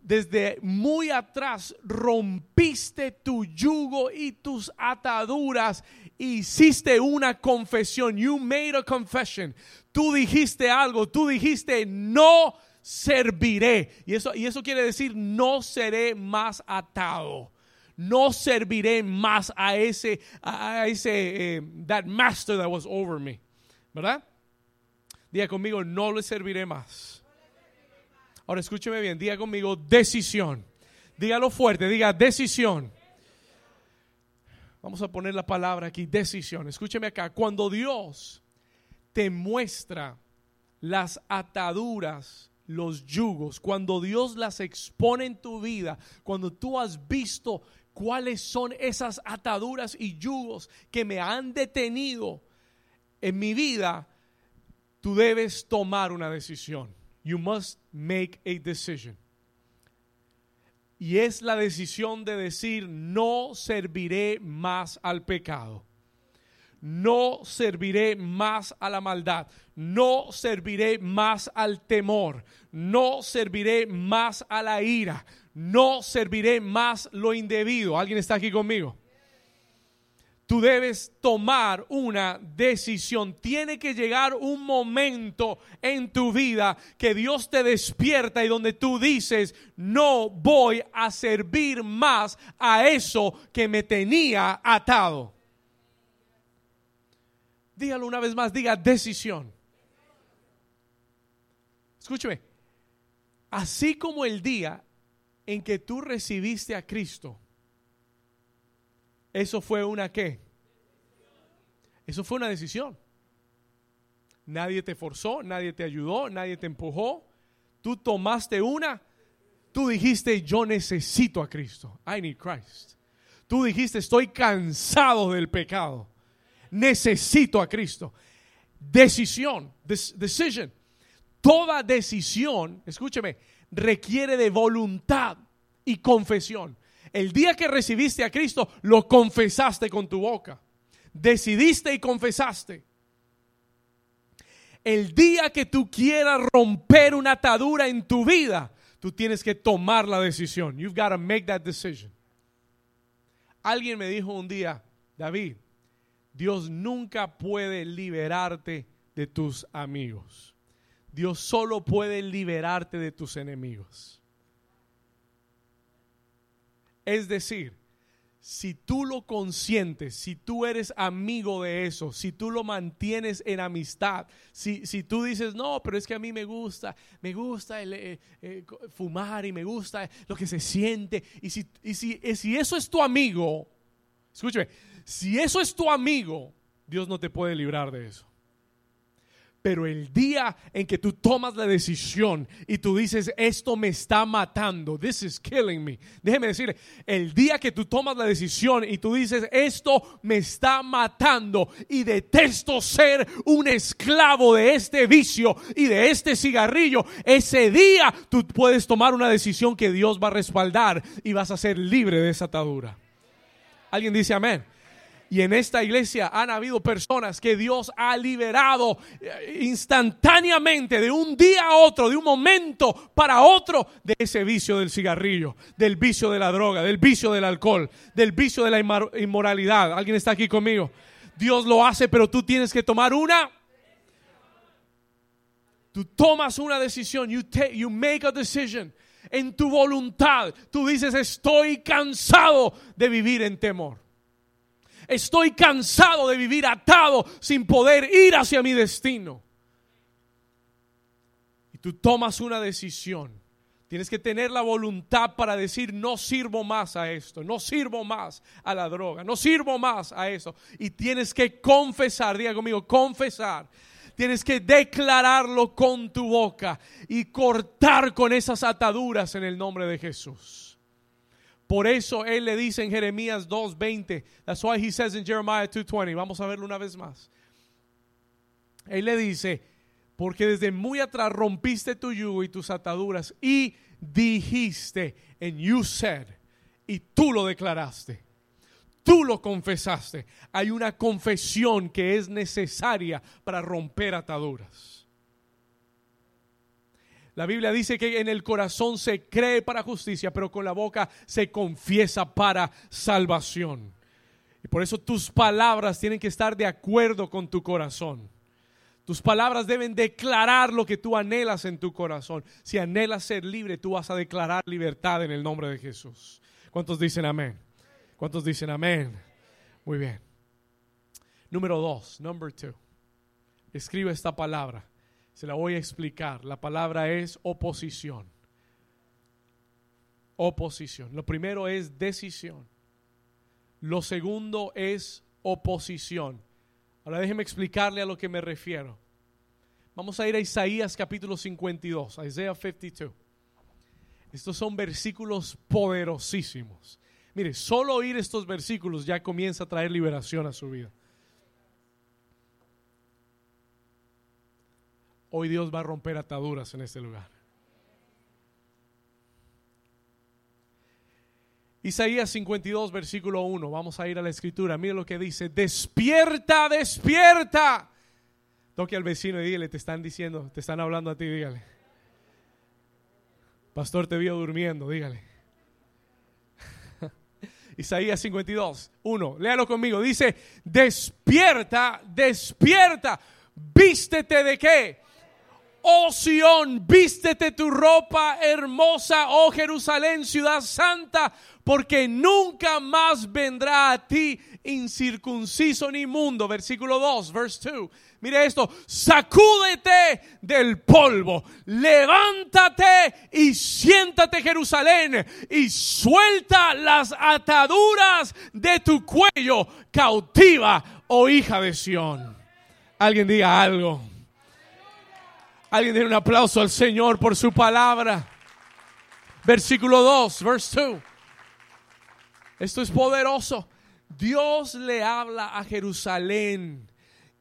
Speaker 1: desde muy atrás rompiste tu yugo y tus ataduras, hiciste una confesión, you made a confession, tú dijiste algo, tú dijiste no serviré. Y eso, y eso quiere decir no seré más atado. No serviré más a ese, a ese, eh, that master that was over me. ¿Verdad? Diga conmigo, no le serviré más. Ahora escúcheme bien, diga conmigo decisión. Dígalo fuerte, diga decisión. Vamos a poner la palabra aquí, decisión. Escúcheme acá, cuando Dios te muestra las ataduras, los yugos, cuando Dios las expone en tu vida, cuando tú has visto cuáles son esas ataduras y yugos que me han detenido en mi vida, tú debes tomar una decisión. You must make a decision. Y es la decisión de decir, no serviré más al pecado. No serviré más a la maldad. No serviré más al temor. No serviré más a la ira. No serviré más lo indebido. ¿Alguien está aquí conmigo? tú debes tomar una decisión. Tiene que llegar un momento en tu vida que Dios te despierta y donde tú dices, no voy a servir más a eso que me tenía atado. Dígalo una vez más, diga decisión. Escúcheme, así como el día en que tú recibiste a Cristo, eso fue una qué? Eso fue una decisión. Nadie te forzó, nadie te ayudó, nadie te empujó. Tú tomaste una. Tú dijiste, yo necesito a Cristo. I need Christ. Tú dijiste, estoy cansado del pecado. Necesito a Cristo. Decisión, decision. Toda decisión, escúcheme, requiere de voluntad y confesión. El día que recibiste a Cristo, lo confesaste con tu boca. Decidiste y confesaste. El día que tú quieras romper una atadura en tu vida, tú tienes que tomar la decisión. You've got to make that decision. Alguien me dijo un día, David, Dios nunca puede liberarte de tus amigos. Dios solo puede liberarte de tus enemigos. Es decir, si tú lo consientes, si tú eres amigo de eso, si tú lo mantienes en amistad, si, si tú dices, no, pero es que a mí me gusta, me gusta eh, eh, fumar y me gusta lo que se siente, y si, y si, eh, si eso es tu amigo, escúcheme, si eso es tu amigo, Dios no te puede librar de eso. Pero el día en que tú tomas la decisión y tú dices, esto me está matando, this is killing me. Déjeme decirle, el día que tú tomas la decisión y tú dices, esto me está matando y detesto ser un esclavo de este vicio y de este cigarrillo, ese día tú puedes tomar una decisión que Dios va a respaldar y vas a ser libre de esa atadura. Alguien dice amén. Y en esta iglesia han habido personas que Dios ha liberado eh, instantáneamente, de un día a otro, de un momento para otro, de ese vicio del cigarrillo, del vicio de la droga, del vicio del alcohol, del vicio de la inmoralidad. ¿Alguien está aquí conmigo? Dios lo hace, pero tú tienes que tomar una. Tú tomas una decisión. You, take, you make a decision. En tu voluntad, tú dices, estoy cansado de vivir en temor. Estoy cansado de vivir atado sin poder ir hacia mi destino. Y tú tomas una decisión. Tienes que tener la voluntad para decir, no sirvo más a esto, no sirvo más a la droga, no sirvo más a eso. Y tienes que confesar, diga conmigo, confesar. Tienes que declararlo con tu boca y cortar con esas ataduras en el nombre de Jesús. Por eso él le dice en Jeremías 2:20. That's why he says in Jeremiah 2:20. Vamos a verlo una vez más. Él le dice, porque desde muy atrás rompiste tu yugo y tus ataduras y dijiste, and you said, y tú lo declaraste. Tú lo confesaste. Hay una confesión que es necesaria para romper ataduras. La Biblia dice que en el corazón se cree para justicia, pero con la boca se confiesa para salvación. Y por eso tus palabras tienen que estar de acuerdo con tu corazón. Tus palabras deben declarar lo que tú anhelas en tu corazón. Si anhelas ser libre, tú vas a declarar libertad en el nombre de Jesús. ¿Cuántos dicen amén? ¿Cuántos dicen amén? Muy bien. Número dos, number two. Escribe esta palabra. Se la voy a explicar. La palabra es oposición. Oposición. Lo primero es decisión. Lo segundo es oposición. Ahora déjeme explicarle a lo que me refiero. Vamos a ir a Isaías capítulo 52, Isaiah 52. Estos son versículos poderosísimos. Mire, solo oír estos versículos ya comienza a traer liberación a su vida. Hoy Dios va a romper ataduras en este lugar. Isaías 52, versículo 1. Vamos a ir a la escritura. Mira lo que dice. Despierta, despierta. Toque al vecino y dígale, te están diciendo, te están hablando a ti, dígale. Pastor, te vio durmiendo, dígale. Isaías 52, 1. Léalo conmigo. Dice, despierta, despierta. Vístete de qué? Oh Sión, vístete tu ropa hermosa, oh Jerusalén, ciudad santa, porque nunca más vendrá a ti incircunciso ni mundo. Versículo 2, verse 2. Mire esto, sacúdete del polvo, levántate y siéntate Jerusalén y suelta las ataduras de tu cuello, cautiva, oh hija de Sión. Alguien diga algo. Alguien tiene un aplauso al Señor por su palabra. Versículo 2, verse 2. Esto es poderoso. Dios le habla a Jerusalén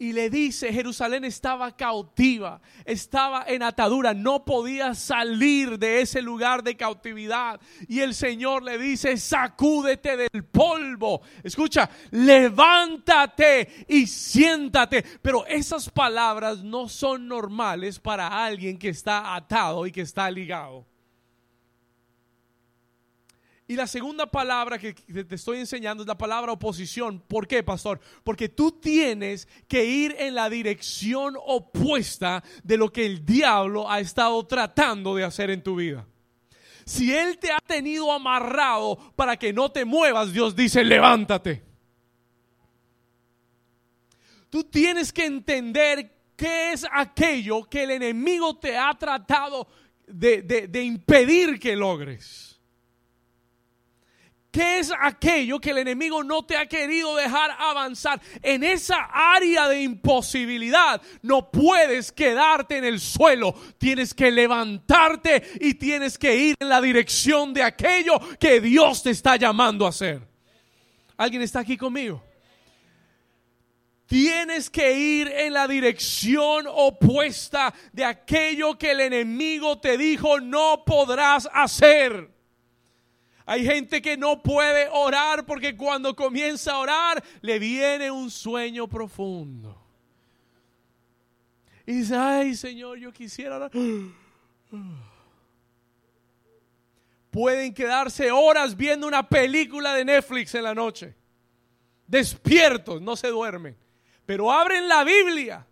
Speaker 1: y le dice, Jerusalén estaba cautiva, estaba en atadura, no podía salir de ese lugar de cautividad. Y el Señor le dice, sacúdete del polvo. Escucha, levántate y siéntate. Pero esas palabras no son normales para alguien que está atado y que está ligado. Y la segunda palabra que te estoy enseñando es la palabra oposición. ¿Por qué, pastor? Porque tú tienes que ir en la dirección opuesta de lo que el diablo ha estado tratando de hacer en tu vida. Si él te ha tenido amarrado para que no te muevas, Dios dice, levántate. Tú tienes que entender qué es aquello que el enemigo te ha tratado de, de impedir que logres. ¿Qué es aquello que el enemigo no te ha querido dejar avanzar? En esa área de imposibilidad no puedes quedarte en el suelo. Tienes que levantarte y tienes que ir en la dirección de aquello que Dios te está llamando a hacer. ¿Alguien está aquí conmigo? Tienes que ir en la dirección opuesta de aquello que el enemigo te dijo no podrás hacer. Hay gente que no puede orar porque cuando comienza a orar le viene un sueño profundo. Y dice, ay Señor, yo quisiera orar. Pueden quedarse horas viendo una película de Netflix en la noche. Despiertos, no se duermen. Pero abren la Biblia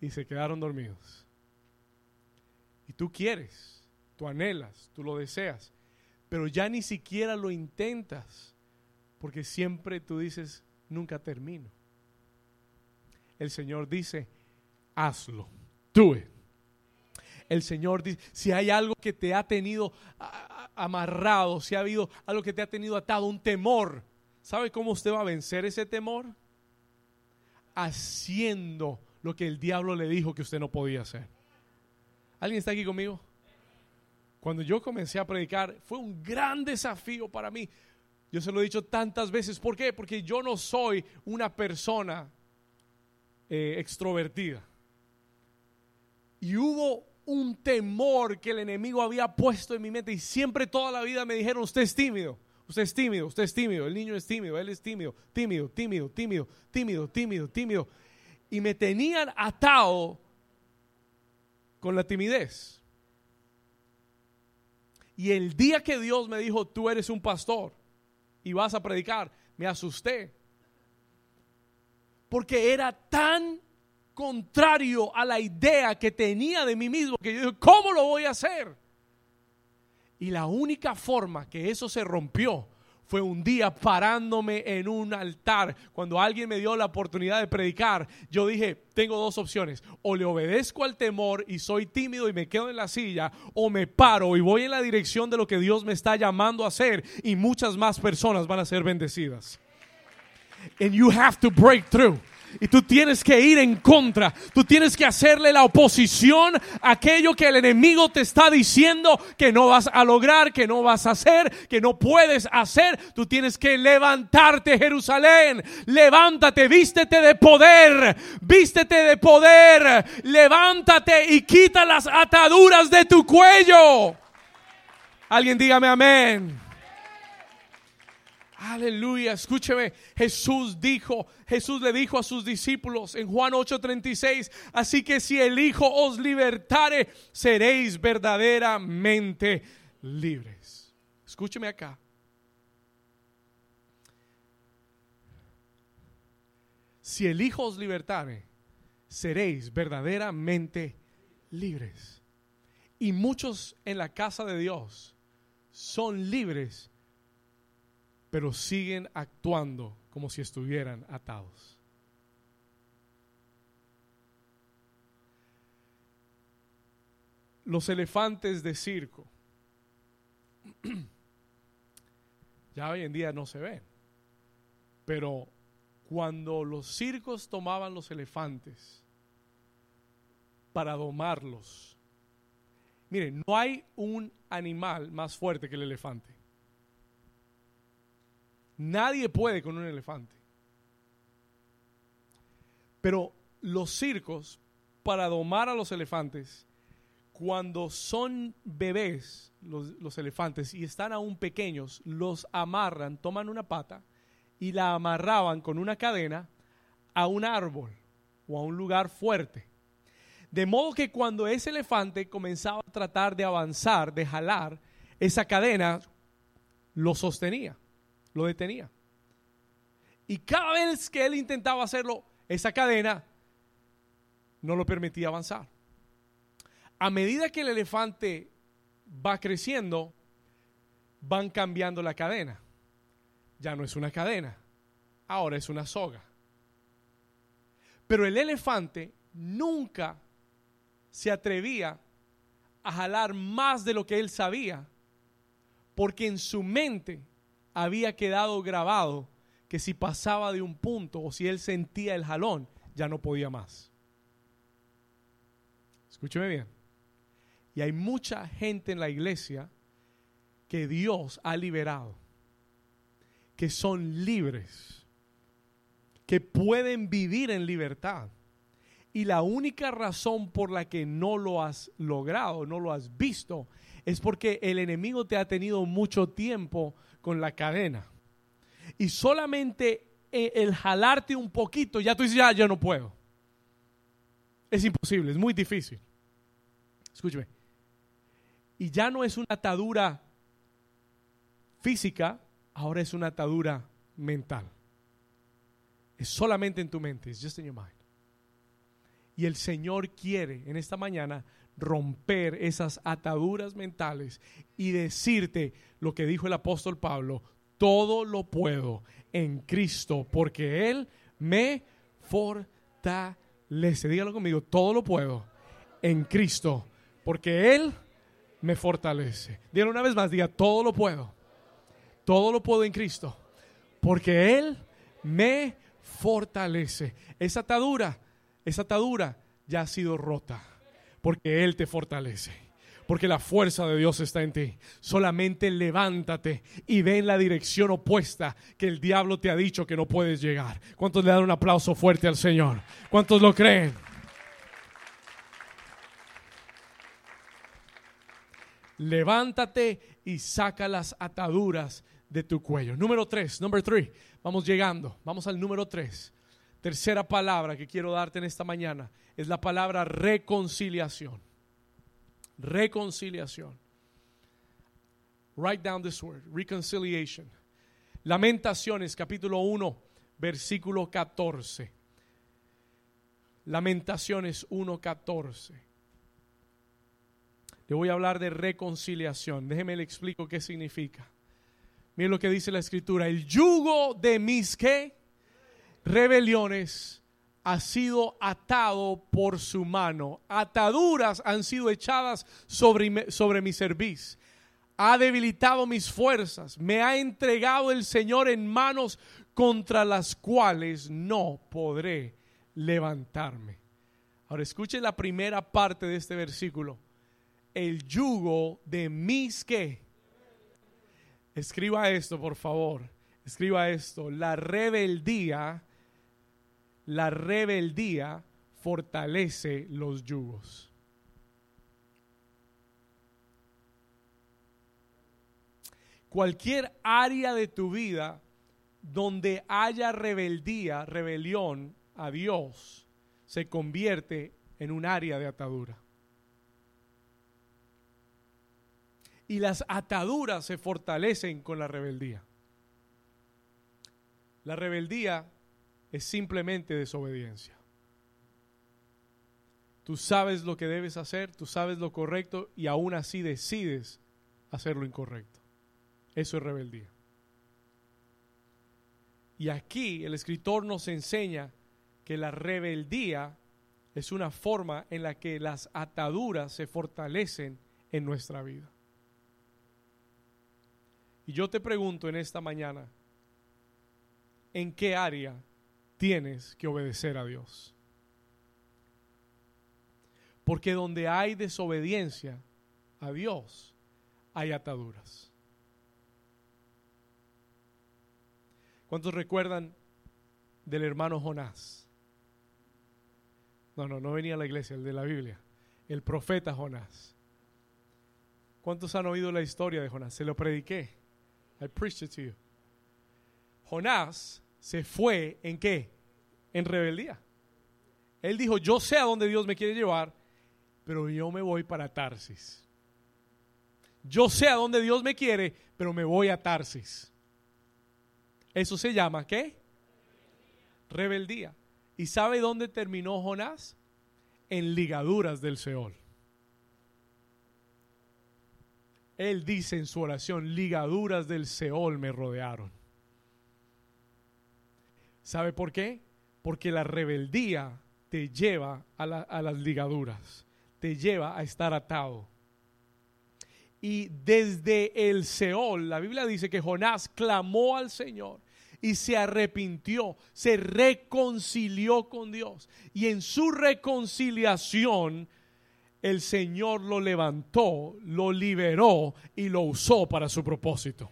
Speaker 1: y se quedaron dormidos. Tú quieres, tú anhelas, tú lo deseas, pero ya ni siquiera lo intentas, porque siempre tú dices, nunca termino. El Señor dice, hazlo, it. El Señor dice, si hay algo que te ha tenido amarrado, si ha habido algo que te ha tenido atado, un temor, ¿sabe cómo usted va a vencer ese temor? Haciendo lo que el diablo le dijo que usted no podía hacer. ¿Alguien está aquí conmigo? Cuando yo comencé a predicar, fue un gran desafío para mí. Yo se lo he dicho tantas veces. ¿Por qué? Porque yo no soy una persona eh, extrovertida. Y hubo un temor que el enemigo había puesto en mi mente y siempre toda la vida me dijeron, usted es tímido, usted es tímido, usted es tímido, el niño es tímido, él es tímido, tímido, tímido, tímido, tímido, tímido, tímido y me tenían atado con la timidez. Y el día que Dios me dijo, tú eres un pastor y vas a predicar, me asusté. Porque era tan contrario a la idea que tenía de mí mismo que yo dije, ¿cómo lo voy a hacer? Y la única forma que eso se rompió fue un día parándome en un altar. Cuando alguien me dio la oportunidad de predicar, yo dije, tengo dos opciones. O le obedezco al temor y soy tímido y me quedo en la silla, o me paro y voy en la dirección de lo que Dios me está llamando a hacer y muchas más personas van a ser bendecidas. And you have to break through. Y tú tienes que ir en contra. Tú tienes que hacerle la oposición a aquello que el enemigo te está diciendo que no vas a lograr, que no vas a hacer, que no puedes hacer. Tú tienes que levantarte, Jerusalén. Levántate, vístete de poder. Vístete de poder. Levántate y quita las ataduras de tu cuello. Alguien dígame amén. Aleluya, escúcheme. Jesús dijo, Jesús le dijo a sus discípulos en Juan 8:36, así que si el Hijo os libertare, seréis verdaderamente libres. Escúcheme acá. Si el Hijo os libertare, seréis verdaderamente libres. Y muchos en la casa de Dios son libres pero siguen actuando como si estuvieran atados. Los elefantes de circo ya hoy en día no se ven, pero cuando los circos tomaban los elefantes para domarlos, miren, no hay un animal más fuerte que el elefante. Nadie puede con un elefante. Pero los circos, para domar a los elefantes, cuando son bebés, los, elefantes, y están aún pequeños, los amarran, toman una pata y la amarraban con una cadena a un árbol o a un lugar fuerte. De modo que cuando ese elefante comenzaba a tratar de avanzar, de jalar, esa cadena lo sostenía lo detenía. Y cada vez que él intentaba hacerlo, esa cadena no lo permitía avanzar. A medida que el elefante va creciendo, van cambiando la cadena. Ya no es una cadena, ahora es una soga. Pero el elefante nunca se atrevía a jalar más de lo que él sabía, porque en su mente había quedado grabado que si pasaba de un punto o si él sentía el jalón, ya no podía más. Escúcheme bien. Y hay mucha gente en la iglesia que Dios ha liberado, que son libres, que pueden vivir en libertad Y la única razón por la que no lo has logrado, no lo has visto, es porque el enemigo te ha tenido mucho tiempo con la cadena. Y solamente e, el jalarte un poquito, ya tú dices, ya, yo no puedo. Es imposible, es muy difícil. Escúcheme. Y ya no es una atadura física, ahora es una atadura mental. Es solamente en tu mente, es just in your mind. Y el Señor quiere en esta mañana romper esas ataduras mentales y decirte lo que dijo el apóstol Pablo, todo lo puedo en Cristo porque Él me fortalece. Dígalo conmigo, todo lo puedo en Cristo porque Él me fortalece. Dígalo una vez más, diga, todo lo puedo. Todo lo puedo en Cristo porque Él me fortalece. Esa atadura, esa atadura ya ha sido rota porque Él te fortalece. Porque la fuerza de Dios está en ti. Solamente levántate y ve en la dirección opuesta que el diablo te ha dicho que no puedes llegar. ¿Cuántos le dan un aplauso fuerte al Señor? ¿Cuántos lo creen? Levántate y saca las ataduras de tu cuello. Número tres, number three. Vamos llegando. Vamos al número tres. Tercera palabra que quiero darte en esta mañana es la palabra reconciliación. Reconciliación. Write down this word, reconciliation. Lamentaciones, capítulo 1, versículo 14. Lamentaciones 1, 14. Le voy a hablar de reconciliación. Déjeme le explico qué significa. Miren lo que dice la escritura. El yugo de mis ¿qué? Rebeliones ha sido atado por su mano. Ataduras han sido echadas sobre, sobre mi cerviz. Ha debilitado mis fuerzas. Me ha entregado el Señor en manos contra las cuales no podré levantarme. Ahora escuche la primera parte de este versículo. El yugo de mis que. Escriba esto, por favor. Escriba esto. La rebeldía la rebeldía fortalece los yugos. Cualquier área de tu vida donde haya rebeldía, rebelión a Dios, se convierte en un área de atadura. Y las ataduras se fortalecen con la rebeldía. La rebeldía es simplemente desobediencia. Tú sabes lo que debes hacer, tú sabes lo correcto y aún así decides hacer lo incorrecto. Eso es rebeldía. Y aquí el escritor nos enseña que la rebeldía es una forma en la que las ataduras se fortalecen en nuestra vida. Y yo te pregunto en esta mañana, ¿en qué área tienes que obedecer a Dios. Porque donde hay desobediencia a Dios, hay ataduras. ¿Cuántos recuerdan del hermano Jonás? No, no, no venía a la iglesia, el de la Biblia. El profeta Jonás. ¿Cuántos han oído la historia de Jonás? Se lo prediqué. I preached it to you. Jonás se fue en qué? En rebeldía. Él dijo, yo sé a dónde Dios me quiere llevar, pero yo me voy para Tarsis. Yo sé a dónde Dios me quiere, pero me voy a Tarsis. Eso se llama ¿qué? Rebeldía. ¿Y sabe dónde terminó Jonás? En ligaduras del Seol. Él dice en su oración, ligaduras del Seol me rodearon. ¿Sabe por qué? Porque la rebeldía te lleva a, las ligaduras, te lleva a estar atado. Y desde el Seol, la Biblia dice que Jonás clamó al Señor y se arrepintió, se reconcilió con Dios. Y en su reconciliación, el Señor lo levantó, lo liberó y lo usó para su propósito.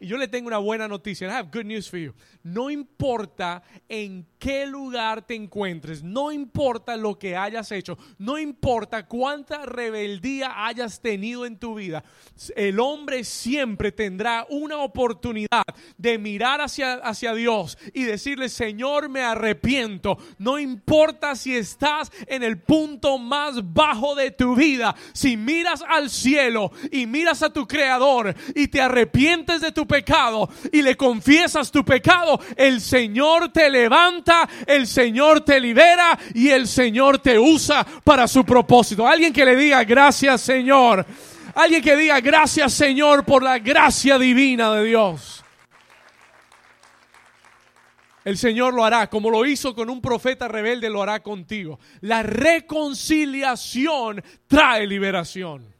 Speaker 1: Y yo le tengo una buena noticia. I have good news for you. No importa en qué lugar te encuentres, no importa lo que hayas hecho, no importa cuánta rebeldía hayas tenido en tu vida, el hombre siempre tendrá una oportunidad de mirar hacia, hacia Dios y decirle, Señor, me arrepiento. No importa si estás en el punto más bajo de tu vida, si miras al cielo y miras a tu Creador y te arrepientes de tu pecado y le confiesas tu pecado, el Señor te levanta, el Señor te libera y el Señor te usa para su propósito. Alguien que le diga gracias Señor. Alguien que diga gracias Señor por la gracia divina de Dios. El Señor lo hará, como lo hizo con un profeta rebelde, lo hará contigo. La reconciliación trae liberación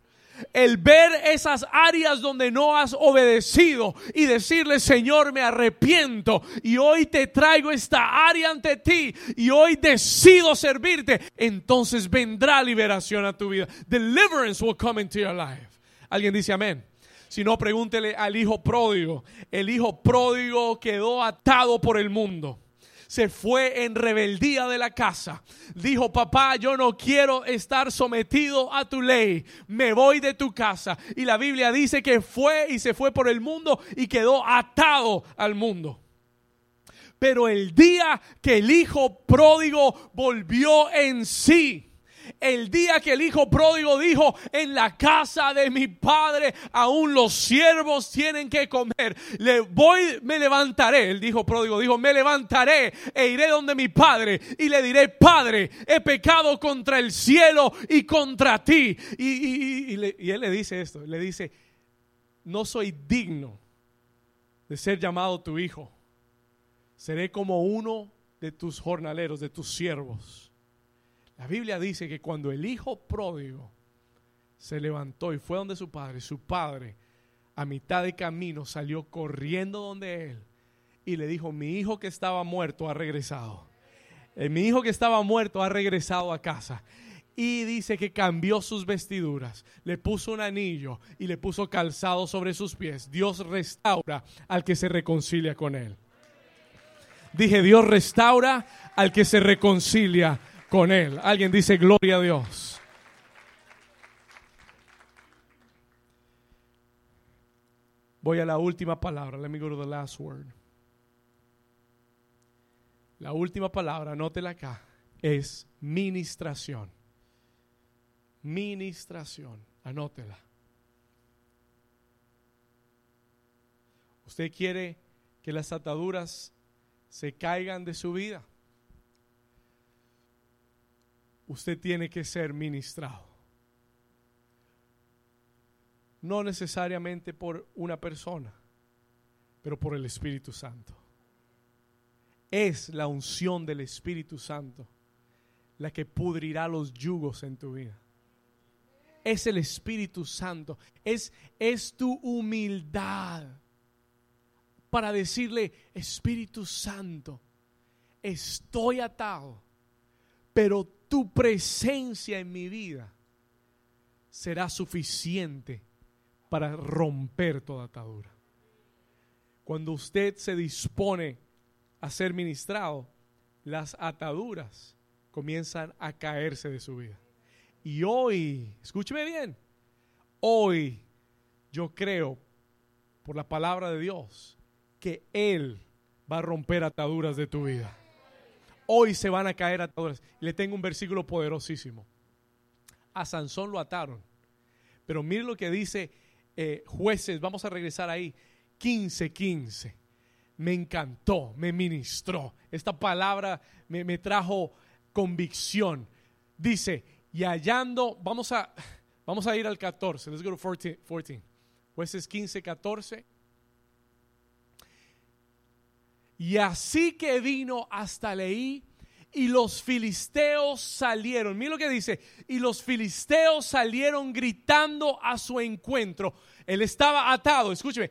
Speaker 1: el ver esas áreas donde no has obedecido y decirle, Señor, me arrepiento y hoy te traigo esta área ante ti y hoy decido servirte, entonces vendrá liberación a tu vida. Deliverance will come into your life. Alguien dice amén. Si no, pregúntele al hijo pródigo. El hijo pródigo quedó atado por el mundo se fue en rebeldía de la casa. Dijo, papá, yo no quiero estar sometido a tu ley, me voy de tu casa. Y la Biblia dice que fue y se fue por el mundo y quedó atado al mundo. Pero el día que el hijo pródigo volvió en sí, el día que el hijo pródigo dijo, en la casa de mi padre aún los siervos tienen que comer. Le voy, me levantaré. El hijo pródigo dijo, me levantaré e iré donde mi padre y le diré, padre, he pecado contra el cielo y contra ti. Y, y él le dice esto, le dice, no soy digno de ser llamado tu hijo. Seré como uno de tus jornaleros, de tus siervos. La Biblia dice que cuando el hijo pródigo se levantó y fue donde su padre, su padre a mitad de camino salió corriendo donde él y le dijo, mi hijo que estaba muerto ha regresado. Eh, mi hijo que estaba muerto ha regresado a casa. Y dice que cambió sus vestiduras, le puso un anillo y le puso calzado sobre sus pies. Dios restaura al que se reconcilia con él. Dije, Dios restaura al que se reconcilia con Él. Alguien dice gloria a Dios. Voy a la última palabra. Let me go to the last word. La última palabra, anótela acá, es ministración. Ministración, anótela. Usted quiere que las ataduras se caigan de su vida usted tiene que ser ministrado. No necesariamente por una persona, pero por el Espíritu Santo. Es la unción del Espíritu Santo la que pudrirá los yugos en tu vida. Es el Espíritu Santo. Es, es tu humildad para decirle, Espíritu Santo, estoy atado, pero tu presencia en mi vida será suficiente para romper toda atadura. Cuando usted se dispone a ser ministrado, las ataduras comienzan a caerse de su vida. Y hoy, escúcheme bien, hoy yo creo por la palabra de Dios que Él va a romper ataduras de tu vida hoy se van a caer ataduras. Le tengo un versículo poderosísimo. A Sansón lo ataron. Pero mire lo que dice eh, jueces, vamos a regresar ahí, 15, 15. Me encantó, me ministró. Esta palabra me, trajo convicción. Dice, y hallando, vamos a, vamos a ir al 14, let's go to 14. 14. Jueces 15, 14. Y así que vino hasta Leí y los filisteos salieron. Mira lo que dice. Y los filisteos salieron gritando a su encuentro. Él estaba atado, escúcheme.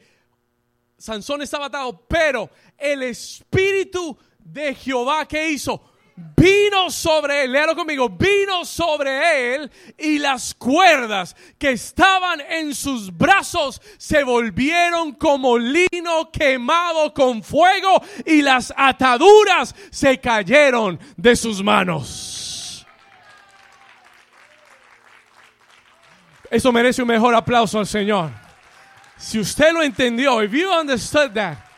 Speaker 1: Sansón estaba atado, pero el espíritu de Jehová que hizo vino sobre él, léalo conmigo, vino sobre él y las cuerdas que estaban en sus brazos se volvieron como lino quemado con fuego y las ataduras se cayeron de sus manos. Eso merece un mejor aplauso al Señor. Si usted lo entendió, if you understood that,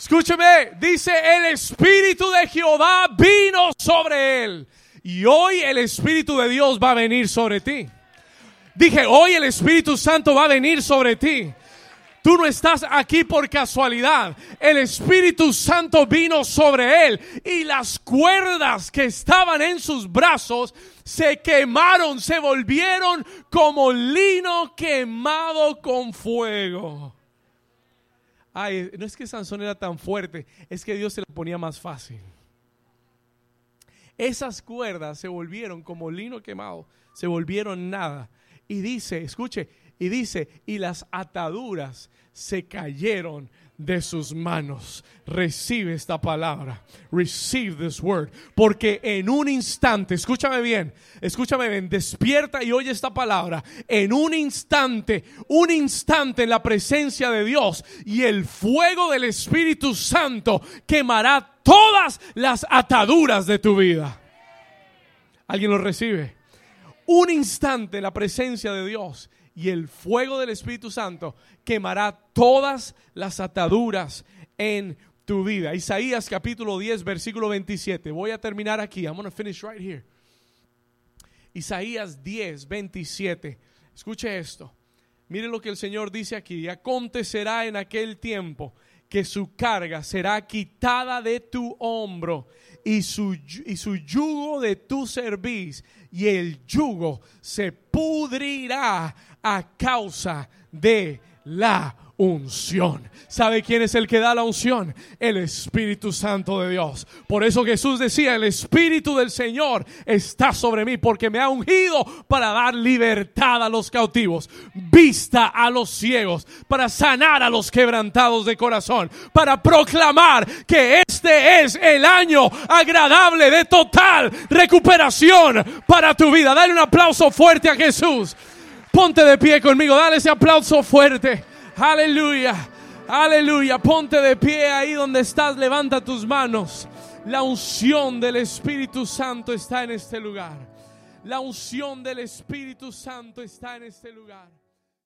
Speaker 1: Escúcheme, dice el Espíritu de Jehová vino sobre él. Y hoy el Espíritu de Dios va a venir sobre ti. Dije, hoy el Espíritu Santo va a venir sobre ti. Tú no estás aquí por casualidad. El Espíritu Santo vino sobre él y las cuerdas que estaban en sus brazos se quemaron, se volvieron como lino quemado con fuego. Ay, no es que Sansón era tan fuerte, es que Dios se lo ponía más fácil. Esas cuerdas se volvieron como lino quemado, se volvieron nada. Y dice, escuche, y dice, y las ataduras se cayeron de sus manos. Recibe esta palabra. Receive this word. Porque en un instante, escúchame bien, escúchame bien, despierta y oye esta palabra. En un instante, un instante en la presencia de Dios y el fuego del Espíritu Santo quemará todas las ataduras de tu vida. ¿Alguien lo recibe? Un instante en la presencia de Dios y el fuego del Espíritu Santo quemará todas las ataduras en tu vida. Isaías capítulo 10, versículo 27. Voy a terminar aquí. I'm going to finish right here. Isaías 10, 27. Escuche esto. Mire lo que el Señor dice aquí. Acontecerá en aquel tiempo que su carga será quitada de tu hombro y su, y su yugo de tu cerviz y el yugo se pudrirá a causa de la unción. ¿Sabe quién es el que da la unción? El Espíritu Santo de Dios. Por eso Jesús decía, el Espíritu del Señor está sobre mí porque me ha ungido para dar libertad a los cautivos, vista a los ciegos, para sanar a los quebrantados de corazón, para proclamar que este es el año agradable de total recuperación para tu vida. Dale un aplauso fuerte a Jesús. Ponte de pie conmigo, dale ese aplauso fuerte. Aleluya, aleluya. Ponte de pie ahí donde estás, levanta tus manos. La unción del Espíritu Santo está en este lugar. La unción del Espíritu Santo está en este lugar.